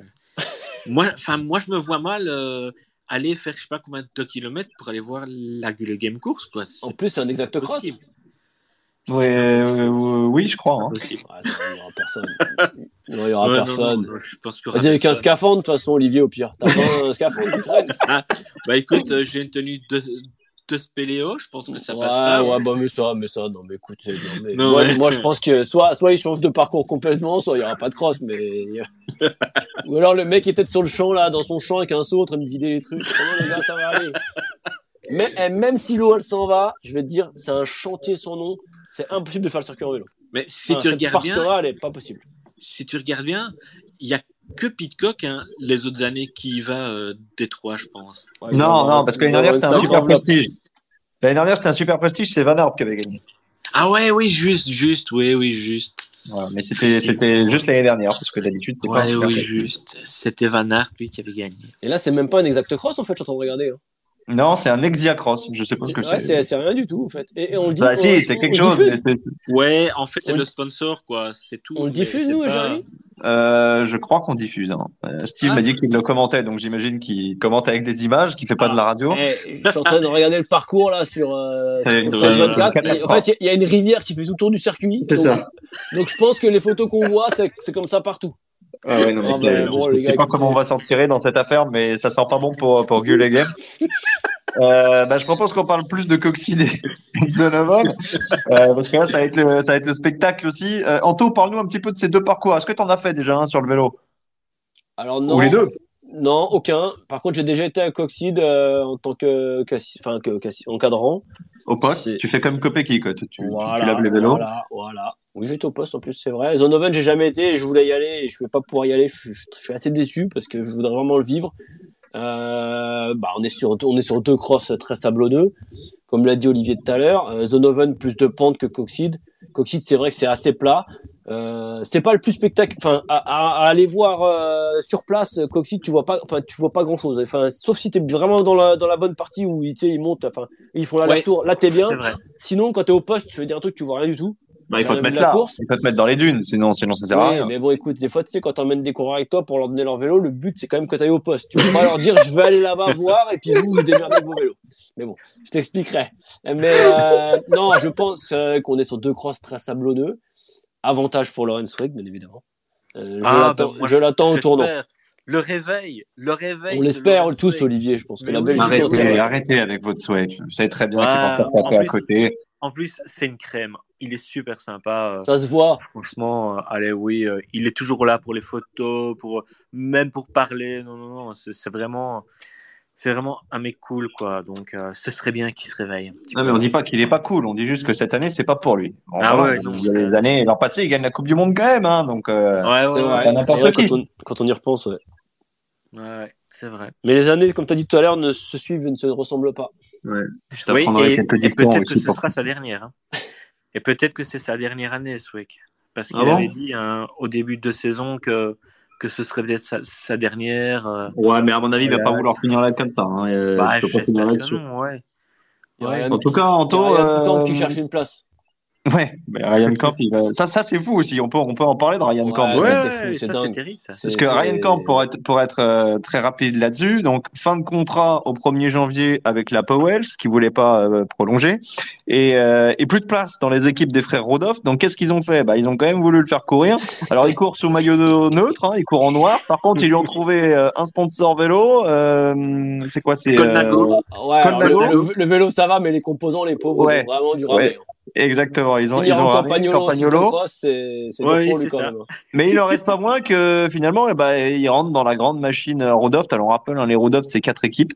C: moi, enfin, moi, je me vois mal euh, aller faire, je sais pas combien de kilomètres pour aller voir la Gule Game course, quoi.
B: En plus, c'est un exact cross.
C: possible.
A: Ouais, euh, oui, je crois. hein.
C: possible.
B: Ouais, ça, il y aura personne. Non, il y aura
C: Ouais, non,
B: personne.
C: non, je pense que
B: Vas-y, avec un scaphandre, de toute façon, Olivier, au pire. T'as pas un scaphandre qui traîne
C: Bah écoute, euh, j'ai une tenue de, spéléo, je pense que ça
B: ouais,
C: passera.
B: ouais, bah, mais ça, mais ça, non, mais écoute, non, mais
C: Non,
B: moi, je pense que soit, soit il change de parcours complètement, soit il n'y aura pas de cross, mais. Ou alors le mec était sur le champ, là, dans son champ avec un seau en train de vider les trucs. Comment les gars, ça va aller? Mais, eh, Même si l'eau, elle s'en va, je vais te dire, c'est un chantier sans nom. C'est impossible de faire le circuit en vélo.
C: Mais si
B: Enfin,
C: tu regardes bien,
B: elle est pas possible.
C: si tu regardes bien, il y a que Pitcock hein, les autres années qui y va euh, Détroit, je pense.
B: Ouais,
A: Non, non, parce que l'année dernière, c'était un super prestige. L'année dernière, c'était un super prestige, c'est Van Aert qui avait gagné.
C: Ah ouais, oui, juste, juste, oui, oui, juste.
A: Mais c'était c'était juste l'année dernière, parce que d'habitude, c'est pas un
C: Ouais,
A: super
C: oui,
A: prestige.
C: juste. C'était Van Aert, lui, qui avait gagné.
B: Et là, c'est même pas un exact cross, en fait, je suis en train de regarder. hein.
A: Non, c'est un Exiacross, je sais pas ce que
B: Ouais,
A: c'est.
B: c'est rien du tout, en fait. Et, et on le dit.
A: Bah
B: on-
A: si, c'est quelque
B: on
A: chose.
C: Ouais, en fait, c'est
B: On-
C: le sponsor, quoi. C'est tout.
B: On le diffuse, nous,
C: pas-
B: Jérémy
A: Euh, je crois qu'on diffuse. hein. Euh, Steve
C: Ah.
A: m'a dit qu'il le commentait, donc j'imagine qu'il commente avec des images, qu'il fait pas de la radio.
B: Eh, je suis en train de regarder le parcours là sur, euh, sur
A: une-
B: 16-24.
A: une
B: Et En fait, il y, a une rivière qui fait tout le tour du circuit.
A: C'est
B: donc,
A: ça.
B: donc je pense que les photos qu'on voit, c'est comme ça partout.
A: Ah ouais, non, mais
B: Ah
A: euh,
B: bon,
A: je
B: les
A: sais pas comment on va s'en tirer dans cette affaire, mais ça sent pas bon pour, pour Game. Euh, bah, je propose qu'on parle plus de Coxide et de Zonovan, euh, parce que là, ça va être le, ça va être le spectacle aussi. Euh, Anto, parle-nous un petit peu de ces deux parcours. Est-ce que tu en as fait déjà un sur le vélo?
B: Alors non.
A: Ou les deux?
B: Non, aucun. Par contre, j'ai déjà été à Coxide euh, en tant que, enfin, que, qu'assi- encadrant.
A: Au poste? Tu fais comme Copé quoi. Tu, tu,
B: Voilà,
A: tu laves les vélos.
B: Voilà, voilà. Oui, j'étais au poste en plus, c'est vrai. Zonoven, j'ai jamais été, je voulais y aller et je vais pas pouvoir y aller. Je, suis- je suis assez déçu parce que je voudrais vraiment le vivre. Euh, bah, on est sur, on est sur deux crosses très sablonneux, comme l'a dit Olivier tout à l'heure. Euh, Zonoven plus de pente que Coxide. Coxide, c'est vrai que c'est assez plat. Euh, c'est pas le plus spectacle. Enfin, à, à- à aller voir euh, sur place, Coxide, tu vois pas. Enfin, tu vois pas grand chose. Enfin, sauf si t'es vraiment dans la dans la bonne partie où sais, ils montent. Enfin, ils font l'aller-retour. Là, t'es bien.
C: Vrai.
B: Sinon, quand t'es au poste, je veux dire un truc, tu vois rien du tout.
A: Bah, il faut te mettre là.
B: course.
A: Il faut te mettre dans les dunes, sinon, sinon ça sert à rien.
B: mais bon, écoute, des fois, tu sais, quand t'emmènes des coureurs avec toi pour leur donner leur vélo, le but, c'est quand même que t'ailles au poste. Tu peux pas leur dire, je vais aller là-bas voir, et puis vous, vous démerdez avec vos vélos. Mais bon, je t'expliquerai. Mais euh, non, je pense euh, qu'on est sur deux crosses très sablonneux. Avantage pour Lorenz Weck, bien évidemment. Euh, je
C: Ah,
B: l'attends je l'attends au tournant.
C: Le réveil, le réveil.
B: On l'espère tous. Olivier. Je pense que la. Belgique
A: Arrêtez, arrêtez avec votre souhait. Vous savez très bien
C: Ouais,
A: qu'ils vont faire taper à côté.
C: En plus, c'est une crème. Il est super sympa. euh,
B: Ça se voit.
C: Franchement, euh, allez, oui, euh, il est toujours là pour les photos, pour même pour parler. Non, non, non, c'est vraiment, c'est vraiment un mec cool, quoi. Donc, euh, ce serait bien qu'il se réveille. un petit
A: Non,
C: peu.
A: mais on dit pas qu'il est pas cool. On dit juste que cette année, c'est pas pour lui. Bon,
C: Ah ouais, non,
A: Il y a les années, l'an passé, il gagne la Coupe du Monde quand même, hein. Donc, euh,
C: Ouais, ouais,
B: C'est
C: ouais,
B: vrai, quand, on, quand on y repense. Ouais.
C: ouais, ouais, c'est vrai.
B: Mais les années, comme tu as dit tout à l'heure, ne se suivent et ne se ressemblent pas.
A: je
C: Oui, et, peut-être que ce sera sa dernière. hein. Et peut-être que c'est sa dernière année, Swick. Parce qu'il
A: Ah bon?
C: avait dit hein, au début de saison que, que ce serait peut-être sa, sa dernière. euh,
A: Ouais, mais à mon avis, il va
C: Voilà.
A: pas vouloir finir là comme ça. Hein. Euh,
C: bah,
A: je pas finir
C: que non, ouais. Ouais.
A: En tout cas,
B: il y a
A: Anto,
B: Ryan Camp
A: euh,
B: qui cherche une place.
A: Ouais, mais Ryan Camp, il va... ça, ça c'est fou aussi. On peut, on peut en parler de Ryan
B: Ouais,
A: Camp.
B: ça,
A: aussi.
B: c'est
C: terrible, ça.
A: Parce que Ryan Camp, pour être, pour être euh, très rapide là-dessus, donc fin de contrat au 1er janvier avec la Powells, qui voulait pas euh, prolonger, et, euh, et plus de place dans les équipes des frères Rodolphe. Donc qu'est-ce qu'ils ont fait? Bah, Ils ont quand même voulu le faire courir. Alors il court sous maillot neutre, hein, il court en noir. Par contre, ils lui ont trouvé euh, un sponsor vélo. Euh, c'est quoi? C'est
C: Colnago.
A: euh,
B: Ouais, le,
A: Colnago.
B: le- le vélo ça va, mais les composants, les pauvres,
A: Ouais.
B: ils ont vraiment du
A: Ouais. Exactement. Ils ont, ils ont
B: campagnolo,
A: Campagnolo.
B: cyclocross, c'est
C: Ouais,
B: pour lui quand
C: ça.
B: même.
A: Mais il en reste pas moins que finalement, eh ben, il rentre dans la grande machine euh, Rodolphe. Alors on rappelle, hein, les Rodolphe, c'est quatre équipes.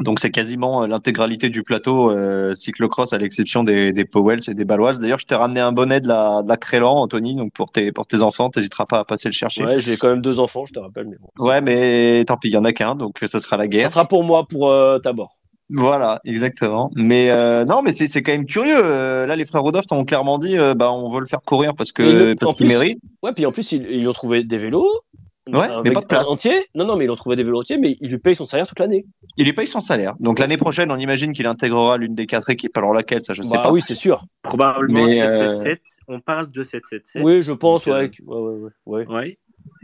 A: Donc c'est quasiment euh, l'intégralité du plateau euh, cyclocross à l'exception des, des Powells et des Baloises. D'ailleurs, je t'ai ramené un bonnet de la, de la Crélan, Anthony, donc pour tes, pour tes enfants, t'hésiteras pas à passer le chercher. Ouais,
B: Ouais, j'ai quand même deux enfants, je te rappelle. Mais bon,
A: mais tant pis, il y en a qu'un, donc ça sera la
B: ça
A: guerre.
B: sera pour moi, pour euh, Tabor.
A: Voilà, exactement. Mais euh, non, mais c'est c'est quand même curieux. Euh, là, les frères Rodolphe ont clairement dit, euh, bah on veut le faire courir parce que
B: le-
A: parce
B: en
A: qu'il
B: plus-
A: mérite.
B: Ouais, puis en plus, ils, ils ont trouvé des vélos.
A: Ouais, mais pas de place.
B: un entier. Non, non, mais ils ont trouvé des vélos entiers, mais ils lui payent son salaire toute l'année.
A: Il lui paye son salaire. Donc l'année prochaine, on imagine qu'il intégrera l'une des quatre équipes. Alors laquelle, ça je sais
B: Bah
A: pas.
B: oui, c'est sûr.
C: Probablement
A: Mais, euh,
C: 777. On parle de 777.
B: Oui, je pense, ouais. ouais, ouais, ouais, ouais.
C: Ouais.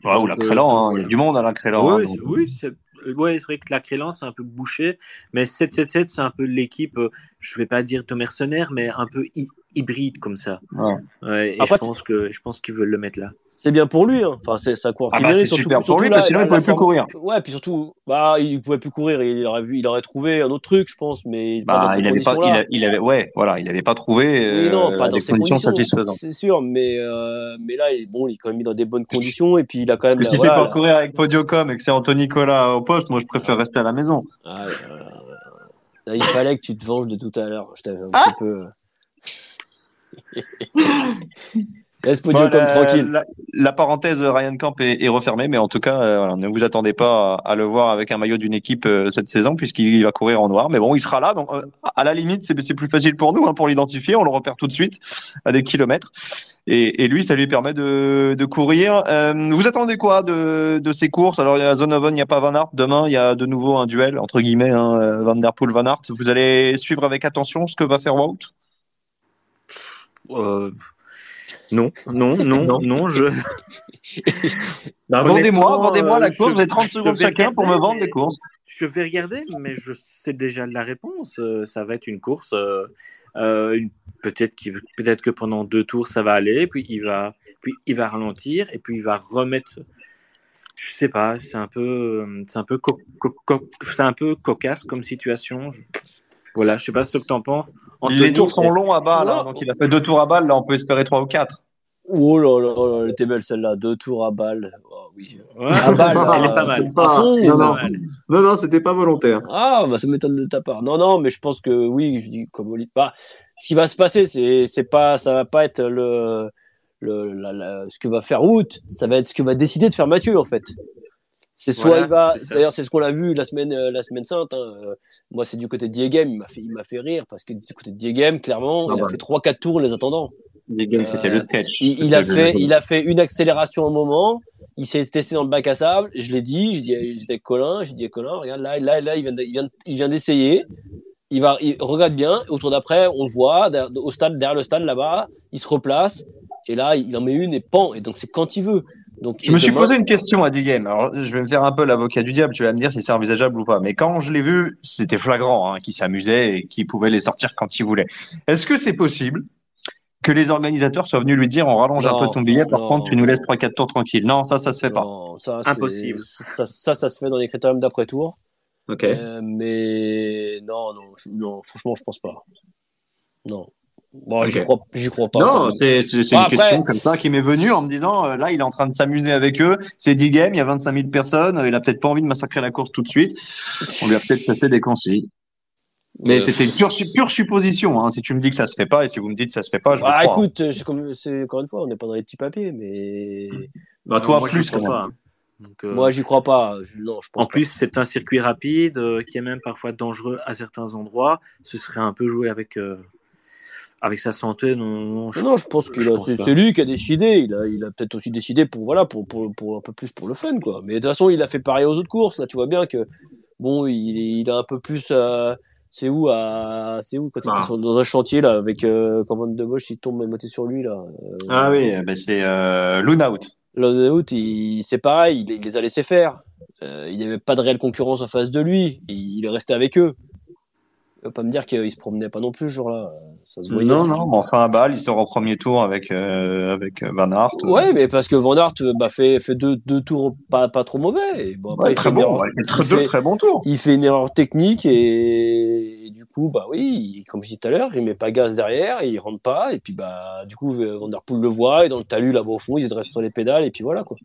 A: Ouais, ou la
C: euh,
A: Crélan, hein. il y a du monde à la Crélan.
C: Oui,
A: hein, donc.
C: oui, c'est ouais, c'est vrai que la Crélan, c'est un peu bouché, mais 777, c'est un peu l'équipe, euh, je vais pas dire de mercenaires, mais un peu hybride comme ça.
A: Ouais.
C: Ouais, et
B: Après,
C: je pense que je pense qu'ils veulent le mettre là.
B: C'est bien pour lui, hein. Enfin, c'est sa course
A: Ah bah, c'est
B: surtout-
A: super pour
B: surtout
A: lui,
B: là,
A: parce que sinon, il pouvait
B: la
A: plus
B: forme-
A: courir.
B: Ouais, puis surtout, bah, il pouvait plus courir. Il aurait vu, il aurait trouvé un autre truc, je pense, mais pas dans
A: Bah,
B: ces
A: il avait pas, il,
B: conditions-là.
A: a- il avait, ouais, voilà, il avait pas trouvé
B: Oui, non,
A: euh,
B: pas dans
A: des
B: ces
A: conditions
B: conditions,
A: satisfaisantes.
B: c'est sûr, mais euh, mais là, il- bon, il est quand même mis dans des bonnes conditions et puis il a quand même.
A: Si
B: la-
A: c'est
B: la-
A: courir avec Podiocom et que c'est Anthony Nicolas au poste, moi je préfère rester à la maison.
B: Ah, euh, ça, il fallait que tu te venges de tout à l'heure. Je t'avais un
A: Ah
B: petit peu. Laisse Podio
A: Bon,
B: comme
A: la,
B: tranquille.
A: La, la parenthèse Ryan Camp est, est refermée, mais en tout cas, euh, voilà, ne vous attendez pas à, à le voir avec un maillot d'une équipe euh, cette saison, puisqu'il va courir en noir. Mais bon, il sera là, donc euh, à la limite, c'est plus facile pour nous hein, pour l'identifier. On le repère tout de suite à des kilomètres. Et, et lui, ça lui permet de, de courir. Euh, vous attendez quoi de, de ces courses? Alors, il y a Zonovan, il n'y a pas Van Aert. Demain, il y a de nouveau un duel, entre guillemets, hein, euh, Van Der Poel, Van Aert. Vous allez suivre avec attention ce que va faire Wout?
C: Non, non, non, non, je.
A: Vendez-moi, vendez-moi la course, j'ai 30
C: je
A: secondes
C: vais
A: chacun pour me
C: regarder,
A: vendre
C: mais-
A: des courses.
C: Je vais regarder, mais je sais déjà la réponse. Euh, Ça va être une course. euh, euh, une- peut-être que pendant deux tours ça va aller, puis il va, puis il va ralentir et puis il va remettre. Je sais pas. C'est un peu, c'est un peu, co- co- co- c'est un peu cocasse comme situation. Je- Voilà, je sais pas ce que t'en penses.
A: Les tours sont longs à balle, hein, donc il a fait deux tours à balle, là on peut espérer trois ou quatre.
B: Oh là là, là, elle était belle celle-là. Deux tours à balle. Oh, oui.
C: Ouais,
B: À balle,
C: elle est pas mal.
A: Non, non.
C: Pas mal.
A: Non, non, c'était pas volontaire.
B: Ah, bah, ça m'étonne de ta part. Non, non, mais je pense que oui, je dis comme Oli. Bah, ce qui va se passer, c'est, c'est pas, ça va pas être le, le, la- la- ce que va faire Wout. Ça va être ce que va décider de faire Mathieu, en fait. C'est soit
C: Voilà,
B: il va, d'ailleurs, c'est ce qu'on a vu la semaine, euh, la semaine sainte. hein. Euh, Moi, c'est du côté de Diegem. Il m'a fait, il m'a fait rire parce que du côté de Diegem, clairement,
A: Ah
B: il a
A: bah.
B: fait trois, quatre tours les attendant.
A: Gars,
B: Euh,
A: c'était le sketch.
B: Il, il a fait, il a fait une accélération au moment. Il s'est testé dans le bac à sable. Je l'ai dit, je dis, j'étais avec Colin, j'ai dit à Colin, regarde là, là, là, il vient, de- il vient, il vient d'essayer. Il va, il regarde bien. Au tour d'après, on le voit derrière- au stade, derrière le stade là-bas, il se replace. Et là, il en met une et pan. Et donc c'est quand il veut. Donc
A: Je me suis
B: demain-
A: posé une question à Digame. Alors, je vais me faire un peu l'avocat du diable. Tu vas me dire si c'est envisageable ou pas. Mais quand je l'ai vu, c'était flagrant, hein, qu'il s'amusait et qu'il pouvait les sortir quand il voulait. Est-ce que c'est possible que les organisateurs soient venus lui dire on rallonge un peu ton billet, par
B: non.
A: contre, tu nous laisses 3-4 tours tranquilles? Non, ça, ça se fait pas.
B: Ça, c'est-
C: Impossible.
B: Ça, ça, ça se fait dans les critériums d'après tour.
A: Ok.
B: Euh, mais non, non, je- non, franchement, je pense pas. Non. Bon, j'y
A: Ok.
B: crois, j'y crois pas.
A: Non, c'est c'est- c'est
B: Bon,
A: une
B: après-
A: question comme ça qui m'est venue en me disant euh, là, il est en train de s'amuser avec eux. C'est 10 games, il y a 25 000 personnes. euh, Il a peut-être pas envie de massacrer la course tout de suite. On lui a peut-être passé des conseils. Mais
B: Euh,
A: c'était une pure, pure supposition. Hein. Si tu me dis que ça se fait pas et si vous me dites que ça se fait pas, je
B: Bah,
A: vous crois.
B: écoute, c'est comme, c'est encore une fois, on n'est pas dans les petits papiers, mais
A: Bah, toi,
C: Moi,
A: plus quand même.
C: pas, hein. Donc, euh,
B: moi, j'y crois pas. Je- non, je pense
C: En plus, c'est un circuit rapide euh, qui est même parfois dangereux à certains endroits. Ce serait un peu jouer avec, euh, avec sa santé. Non, je-
B: Non, je pense que c'est lui qui a décidé. Il a, il a peut-être aussi décidé pour, voilà, pour, pour, pour un peu plus pour le fun, quoi. Mais de toute façon, il a fait pareil aux autres courses. Là, tu vois bien que, bon, il, est- il a un peu plus, euh, c'est où, à, c'est où, quand il
A: Ah.
B: était sur- dans un chantier, là, avec, euh, Van de Bosch, il tombe même moitié sur lui, là. Euh,
A: Ah oui, ben c'est euh, Luna Out.
B: Lone Out, il, c'est pareil, il, il les a laissés faire. Euh, il n'y avait pas de réelle concurrence en face de lui. Il, il est resté avec eux. Pas me dire qu'il se promenait pas non plus ce jour-là. Ça se voyait.
A: Non, non, mais enfin, à balle, il sort au premier tour avec, euh, avec euh, Van Aert.
B: Ouais, mais parce que Van Aert bah, fait, fait deux, deux tours pas, pas trop mauvais. Et bon, après,
A: Ouais,
B: il,
A: très
B: fait une
A: bon.
B: erreur,
A: ouais, il fait
B: il
A: très, deux
B: fait-
A: très bons tours.
B: il fait une erreur technique et, et du coup, bah oui, il- comme je disais tout à l'heure, il met pas gaz derrière, il rentre pas. Et puis, bah, du coup, Van Der Poel le voit et dans le talus là-bas au fond, il se dresse sur les pédales et puis voilà quoi.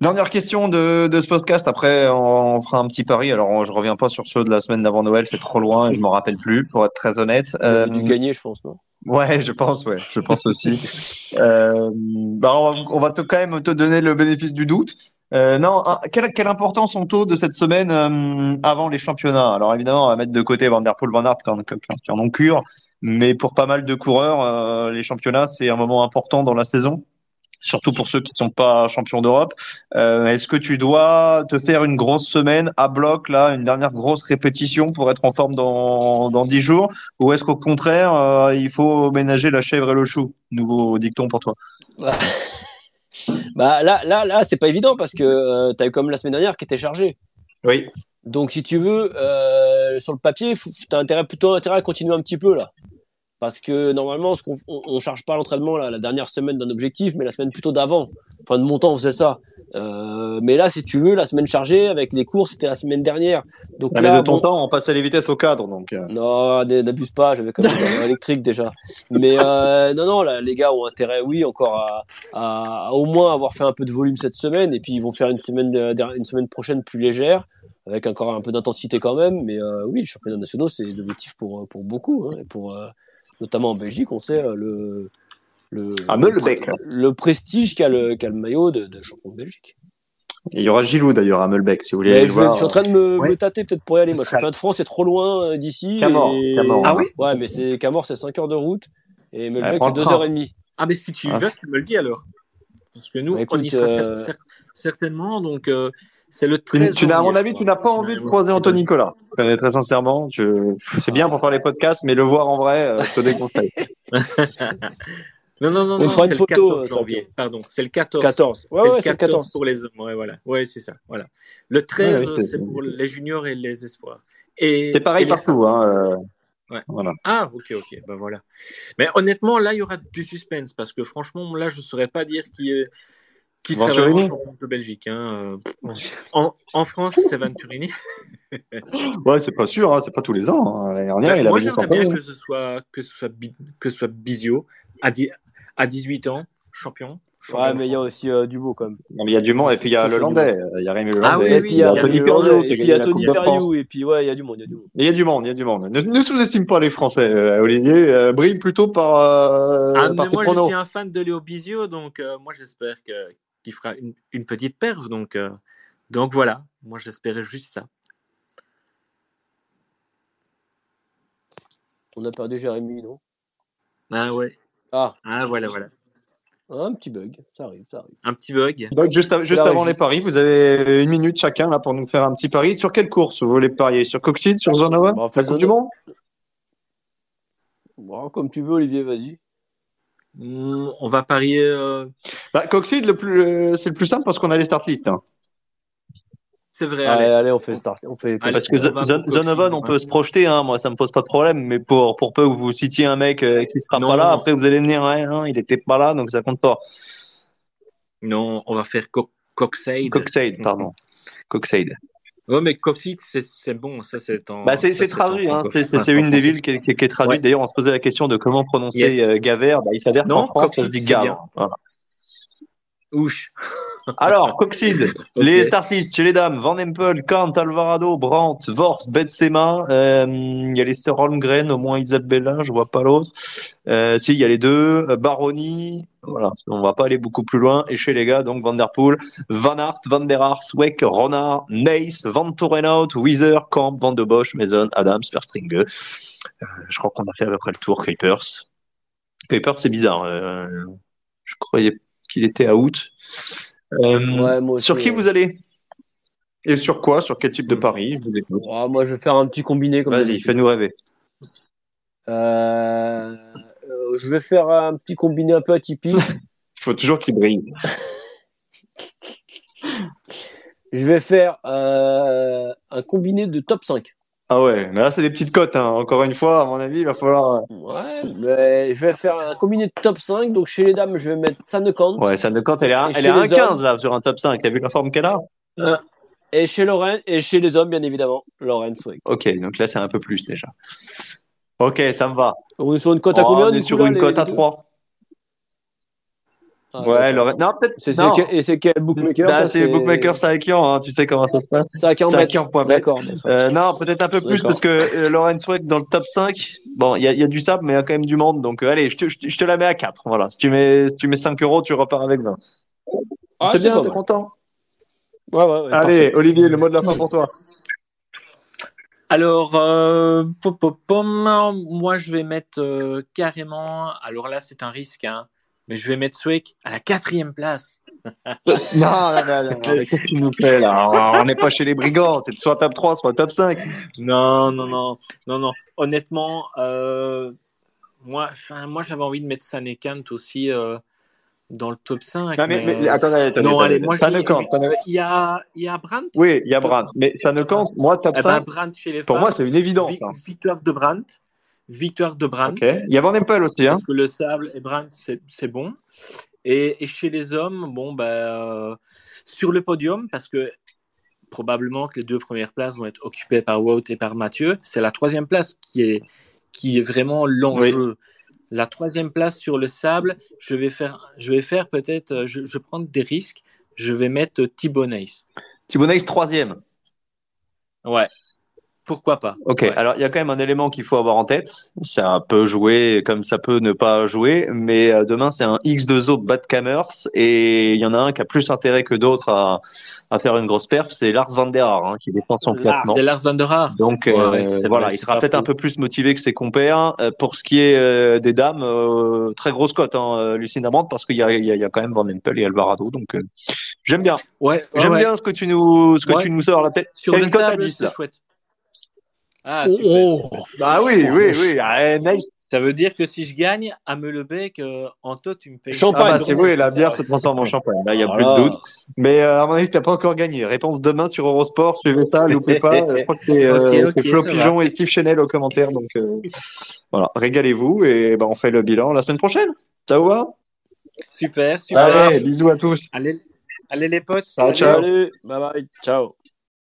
A: Dernière question de, de ce podcast. Après, on, fera un petit pari. Alors, on- je reviens pas sur ceux de la semaine d'avant Noël. C'est trop loin. et Je m'en rappelle plus, pour être très honnête. Euh,
B: dû gagner, je pense, non?
A: Ouais, je pense, ouais, je pense aussi. euh, bah, on, va, on va te, quand même te donner le bénéfice du doute. Euh, non, un- quelle, quelle importance sont taux de cette semaine euh, avant les championnats? Alors évidemment, on va mettre de côté Van der Poel, Van Aert quand, quand, en ont cure, mais pour pas mal de coureurs, les championnats c'est un moment important dans la saison, surtout pour ceux qui sont pas champions d'Europe. Euh, Est-ce que tu dois te faire une grosse semaine à bloc là, une dernière grosse répétition pour être en forme dans dans dix jours, ou est-ce qu'au contraire euh, il faut ménager la chèvre et le chou? Nouveau dicton pour toi.
B: Bah, bah, là, là, là, c'est pas évident parce que euh, t'as eu comme la semaine dernière qui était chargé.
A: Oui.
B: Donc, si tu veux, euh, sur le papier, faut- t'as intérêt plutôt intérêt à continuer un petit peu là. Parce que normalement, ce qu'on, on, on charge pas l'entraînement la, la dernière semaine d'un objectif, mais la semaine plutôt d'avant. Enfin, de mon temps, on faisait ça. Euh, mais là, si tu veux, la semaine chargée avec les cours, c'était la semaine dernière. Donc
A: Ah, mais de ton
B: bon-
A: temps, on passait les vitesses au cadre, donc. euh,
B: non, n'abuse pas, j'avais quand même un électrique déjà. Mais euh, non, non, là, les gars ont intérêt, oui, encore à, à, à au moins avoir fait un peu de volume cette semaine, et puis ils vont faire une semaine, euh, une semaine prochaine plus légère, avec encore un peu d'intensité quand même. Mais euh, oui, les championnats nationaux, c'est des objectifs pour, pour beaucoup, hein, et pour, euh, notamment en Belgique, on sait euh, le, le,
A: là.
B: le prestige qu'a le, qu'a le maillot de, de champion de Belgique.
A: Il y aura Gilou d'ailleurs à Meulbeek, si vous voulez. Aller
B: je, vais- suis en train de me,
C: Ouais.
B: me tâter peut-être pour y aller. Moi, le championnat de France est trop loin euh, d'ici.
A: Camor,
B: et-
A: Camor.
C: Ah oui?
B: Ouais, mais c'est Camor, c'est 5 heures de route. Et Melbeck, c'est
A: le
B: 2
A: train.
B: heures et demie.
C: Ah, mais si tu
A: Ah.
C: veux, tu me le dis alors. Parce que nous,
B: Bah, écoute,
C: on y sera cer-
B: euh,
C: cer- certainement. Donc, euh, c'est le
A: Tu,
C: 13
A: tu n'as, à mon
C: janvier,
A: avis, tu n'as pas envie de croiser Anthony. Nicolas. Je- Très sincèrement, je... c'est bien pour faire les podcasts, mais le voir en vrai, euh, je te déconseille.
C: Non, non, non,
B: On
C: non,
B: fera une
C: c'est le
B: photo,
C: 14
B: euh,
C: janvier. Pardon, c'est le 14.
B: 14. Ouais,
C: c'est
B: ouais,
C: le
B: c'est le
C: 14,
B: 14.
C: pour les hommes. Ouais, voilà. Ouais, c'est ça. Voilà. Le 13,
A: Ouais, ouais, c'est-
C: pour les juniors et les espoirs. Et,
A: C'est pareil
C: et
A: partout. Hein, euh,
C: Ouais.
A: Voilà.
C: Ah, ok, ok, ben voilà. Mais honnêtement, là, il y aura du suspense parce que franchement, là, je ne saurais pas dire qui est qui sera
A: Venturini
C: vraiment champion de Belgique. hein. Euh, En, en France, c'est Venturini.
A: Ouais, c'est pas sûr, hein, c'est pas tous les ans. hein. L'année dernière,
C: Ben,
A: il
C: moi, j'aimerais bien que ce soit que ce soit que ce soit Bizio à, dix- à 18 ans, champion. champion
B: Ouais, mais il y a aussi euh, Dubo quand même.
A: Non, mais il y a du monde, et puis il y a
B: Ça,
A: le
B: c'est du
A: Landais. euh, Il y a Rémi Le
C: Ah oui,
B: Et
C: oui,
B: puis il y a Tony
A: Perriot,
B: et puis il y a Tony. Perriot, et puis ouais, il y a du monde, il y a du monde.
A: Il y a du monde, il y a du monde. Ne, ne sous-estime pas les Français, euh, Olivier. euh, brille plutôt par, euh,
C: Ah,
A: par
C: mais moi, je suis un fan de Léo Bizio, donc euh, moi, j'espère que qu'il fera une, une petite perf. Donc, euh, donc voilà, moi, j'espérais juste ça.
B: On a perdu Jérémy, non?
C: Ah ouais.
B: Ah,
C: Ah voilà, voilà.
B: un petit bug, ça arrive, ça arrive.
C: Un petit bug.
A: Donc, juste, av- juste avant les paris, vous avez une minute chacun là pour nous faire un petit pari. Sur quelle course vous voulez parier? Sur Coxide, sur Zonova
B: Bon,
A: Coupe du. Monde?
B: Bon, comme tu veux, Olivier, vas-y.
C: On va parier. euh,
A: bah, Coxide, le plus, euh, c'est le plus simple parce qu'on a les start list. hein.
C: C'est vrai.
B: Allez,
C: allez.
B: allez, on fait le start. On fait
C: Allez,
A: Parce que
C: on
A: Zonovan,
C: ouais.
A: peut se projeter, hein. moi ça me pose pas de problème, mais pour, pour peu que vous citiez un mec euh, qui sera
C: Non,
A: pas là,
C: non.
A: après vous allez ouais, non, il était pas là, donc ça compte pas.
C: Non, on va faire Co Coxade.
A: Coxade, pardon. Coxade.
C: Ouais, mais Coxide, c'est bon. Ça, c'est en.
A: Bah, c'est traduit, hein. c'est
C: enfin,
A: une des villes qui est, qui est- qui est traduite.
C: Ouais.
A: D'ailleurs, on se posait la question de comment prononcer
C: Yes.
A: euh, Gavert. Bah, il s'avère qu'en France, ça se dit Gavre. Voilà.
C: Ouch.
A: Alors, Coxide, les start list chez les dames, Van Empel, Kant, Alvarado, Brandt, Vort, Betsema, euh, il y a les Holmgren, au moins Isabella, je vois pas l'autre. Euh, si, il y a les deux, euh, Baroni, voilà, on va pas aller beaucoup plus loin. Et chez les gars, donc Van Der Poel, Van Aert, Van der Aar, Sweck, Ronard, Neis, Van Torenhout, Wieser, Kamp, Van de Bosch, Maison, Adams, Verstringe. Euh, je crois qu'on a fait à peu près le tour, Kuipers. Kuipers, c'est bizarre. euh, je croyais qu'il était out. Euh,
B: Ouais,
A: sur qui vous allez? Et sur quoi? Sur quel type de pari Je vous écoute.
B: Oh, moi, je vais faire un petit combiné comme
A: Vas-y, fais-nous rêver.
B: Euh, euh, je vais faire un petit combiné un peu atypique.
A: Il faut toujours qu'il brille.
B: je vais faire euh, un combiné de top 5.
A: Ah ouais, mais là, c'est des petites cotes. Hein. Encore une fois, à mon avis, il va falloir. euh,
B: Ouais, mais je vais faire un combiné de top 5. Donc chez les dames, je vais mettre Sanekant.
A: Ouais, compte. Elle est à,
B: Et
A: elle est à
B: les
A: 1,15
B: hommes
A: là, sur un top 5. T'as vu la forme qu'elle a?
B: Et chez Lorraine, et chez les hommes, bien évidemment, Lorraine Swick.
A: Ok, donc là, c'est un peu plus déjà. Ok, ça me va.
B: On est sur une cote à
A: Oh,
B: combien
A: on
B: du
A: est
B: coup,
A: sur
B: là,
A: une cote à
B: deux?
A: 3.
B: Ah,
A: ouais. Lorraine- Non, peut-être.
B: Et c'est quel bookmaker
A: Bah,
B: ça,
A: c'est Bookmaker Saikian, hein, tu sais comment ça se passe.
B: C'est à 40
A: Saikian.bet.
B: D'accord.
A: Euh, non, peut-être un peu plus parce que euh, Sweck dans le top 5, bon, il y a, il y a du sable, mais il y a quand même du monde. Donc, euh, allez, je te, je, te- je te la mets à 4. Voilà. Si tu mets, si tu mets 5 euros, tu repars avec 20.
B: Ah,
A: c'est bien, t'es content
B: Ouais, ouais, ouais,
A: Allez,
B: parfait.
A: Olivier, le mot de la fin pour toi.
C: Alors, euh, pom, pom, pom, moi, je vais mettre euh, carrément. Alors là, c'est un risque, hein, mais je vais mettre Sweck à la quatrième place.
A: non, non, non, qu'est-ce que tu nous fais là? On n'est pas chez les brigands, c'est soit top 3, soit top 5.
C: Non, non, non, non, non. Honnêtement, euh, moi, enfin, moi, j'avais envie de mettre Sanekant aussi euh, dans le top 5.
A: Non, mais,
C: mais,
A: mais attendez, attendez.
C: non, allez, moi,
A: ne-
C: Il y a, il y a Brandt?
A: Oui, il y a Brandt, mais ça ne compte. Moi, top
C: Eh ben,
A: 5,
C: Brandt chez les
A: pour
C: femmes.
A: moi, c'est une évidence.
C: Vi-
A: hein.
C: Victoire de Brandt. Victoire de Brandt.
A: Il y a Van Empel aussi. Hein.
C: Parce que le sable et Brandt, c'est bon. Et, et chez les hommes, bon, bah, euh, sur le podium, parce que probablement que les deux premières places vont être occupées par Wout et par Mathieu, c'est la troisième place qui est, qui est vraiment l'enjeu. La troisième place sur le sable, je vais faire, je vais faire peut-être, euh, je, je vais prendre des risques. Je vais mettre. Thibaut Neis,
A: troisième.
C: Ouais. Pourquoi pas
A: Ok,
C: Ouais.
A: alors il y a quand même un élément qu'il faut avoir en tête. Ça peut jouer comme ça peut ne pas jouer, mais euh, demain c'est un X2O Bad Camers et il y en a un qui a plus intérêt que d'autres à, à faire une grosse perf, c'est Lars van der Haar hein, qui défend son classement.
C: C'est Lars van der Haar.
A: Donc
C: Ouais,
A: euh,
C: ouais,
A: voilà,
C: vrai,
A: il sera peut-être un peu plus motivé que ses compères. Euh, pour ce qui est euh, des dames, euh, très grosse cote, hein, Lucinda Brandt, parce qu'il y a, y, y quand même Van Empel et Alvarado. Donc j'aime bien,
C: Ouais,
A: j'aime bien ce que tu nous, ce que tu nous sors la tête.
C: Sur
A: une cote à
C: sable,
A: 10
C: c'est
A: là.
C: chouette. Ah,
B: Oh,
C: super.
B: oh.
A: Bah oui, oui, oui. Ah, nice.
C: Ça veut dire que si je gagne à Meulebec, euh, Anto, tu me payes.
A: Ah
B: Champagne.
A: bah c'est oui, la
B: c'est
A: bière se transforme en champagne. Là, il y a
B: Voilà.
A: plus de doute. Mais euh, à mon avis, t'as pas encore gagné. Réponse demain sur Eurosport. Suivez ça, loupez pas. Je crois que c'est euh, Flo Pigeon et Steve Chanel aux commentaires. Donc euh, voilà, régalez-vous et bah, on fait le bilan la semaine prochaine. Vous va
C: Super, super.
A: Allez, bisous à tous.
C: Allez, allez les potes.
A: Ciao, ciao.
B: Salut, bye bye, ciao.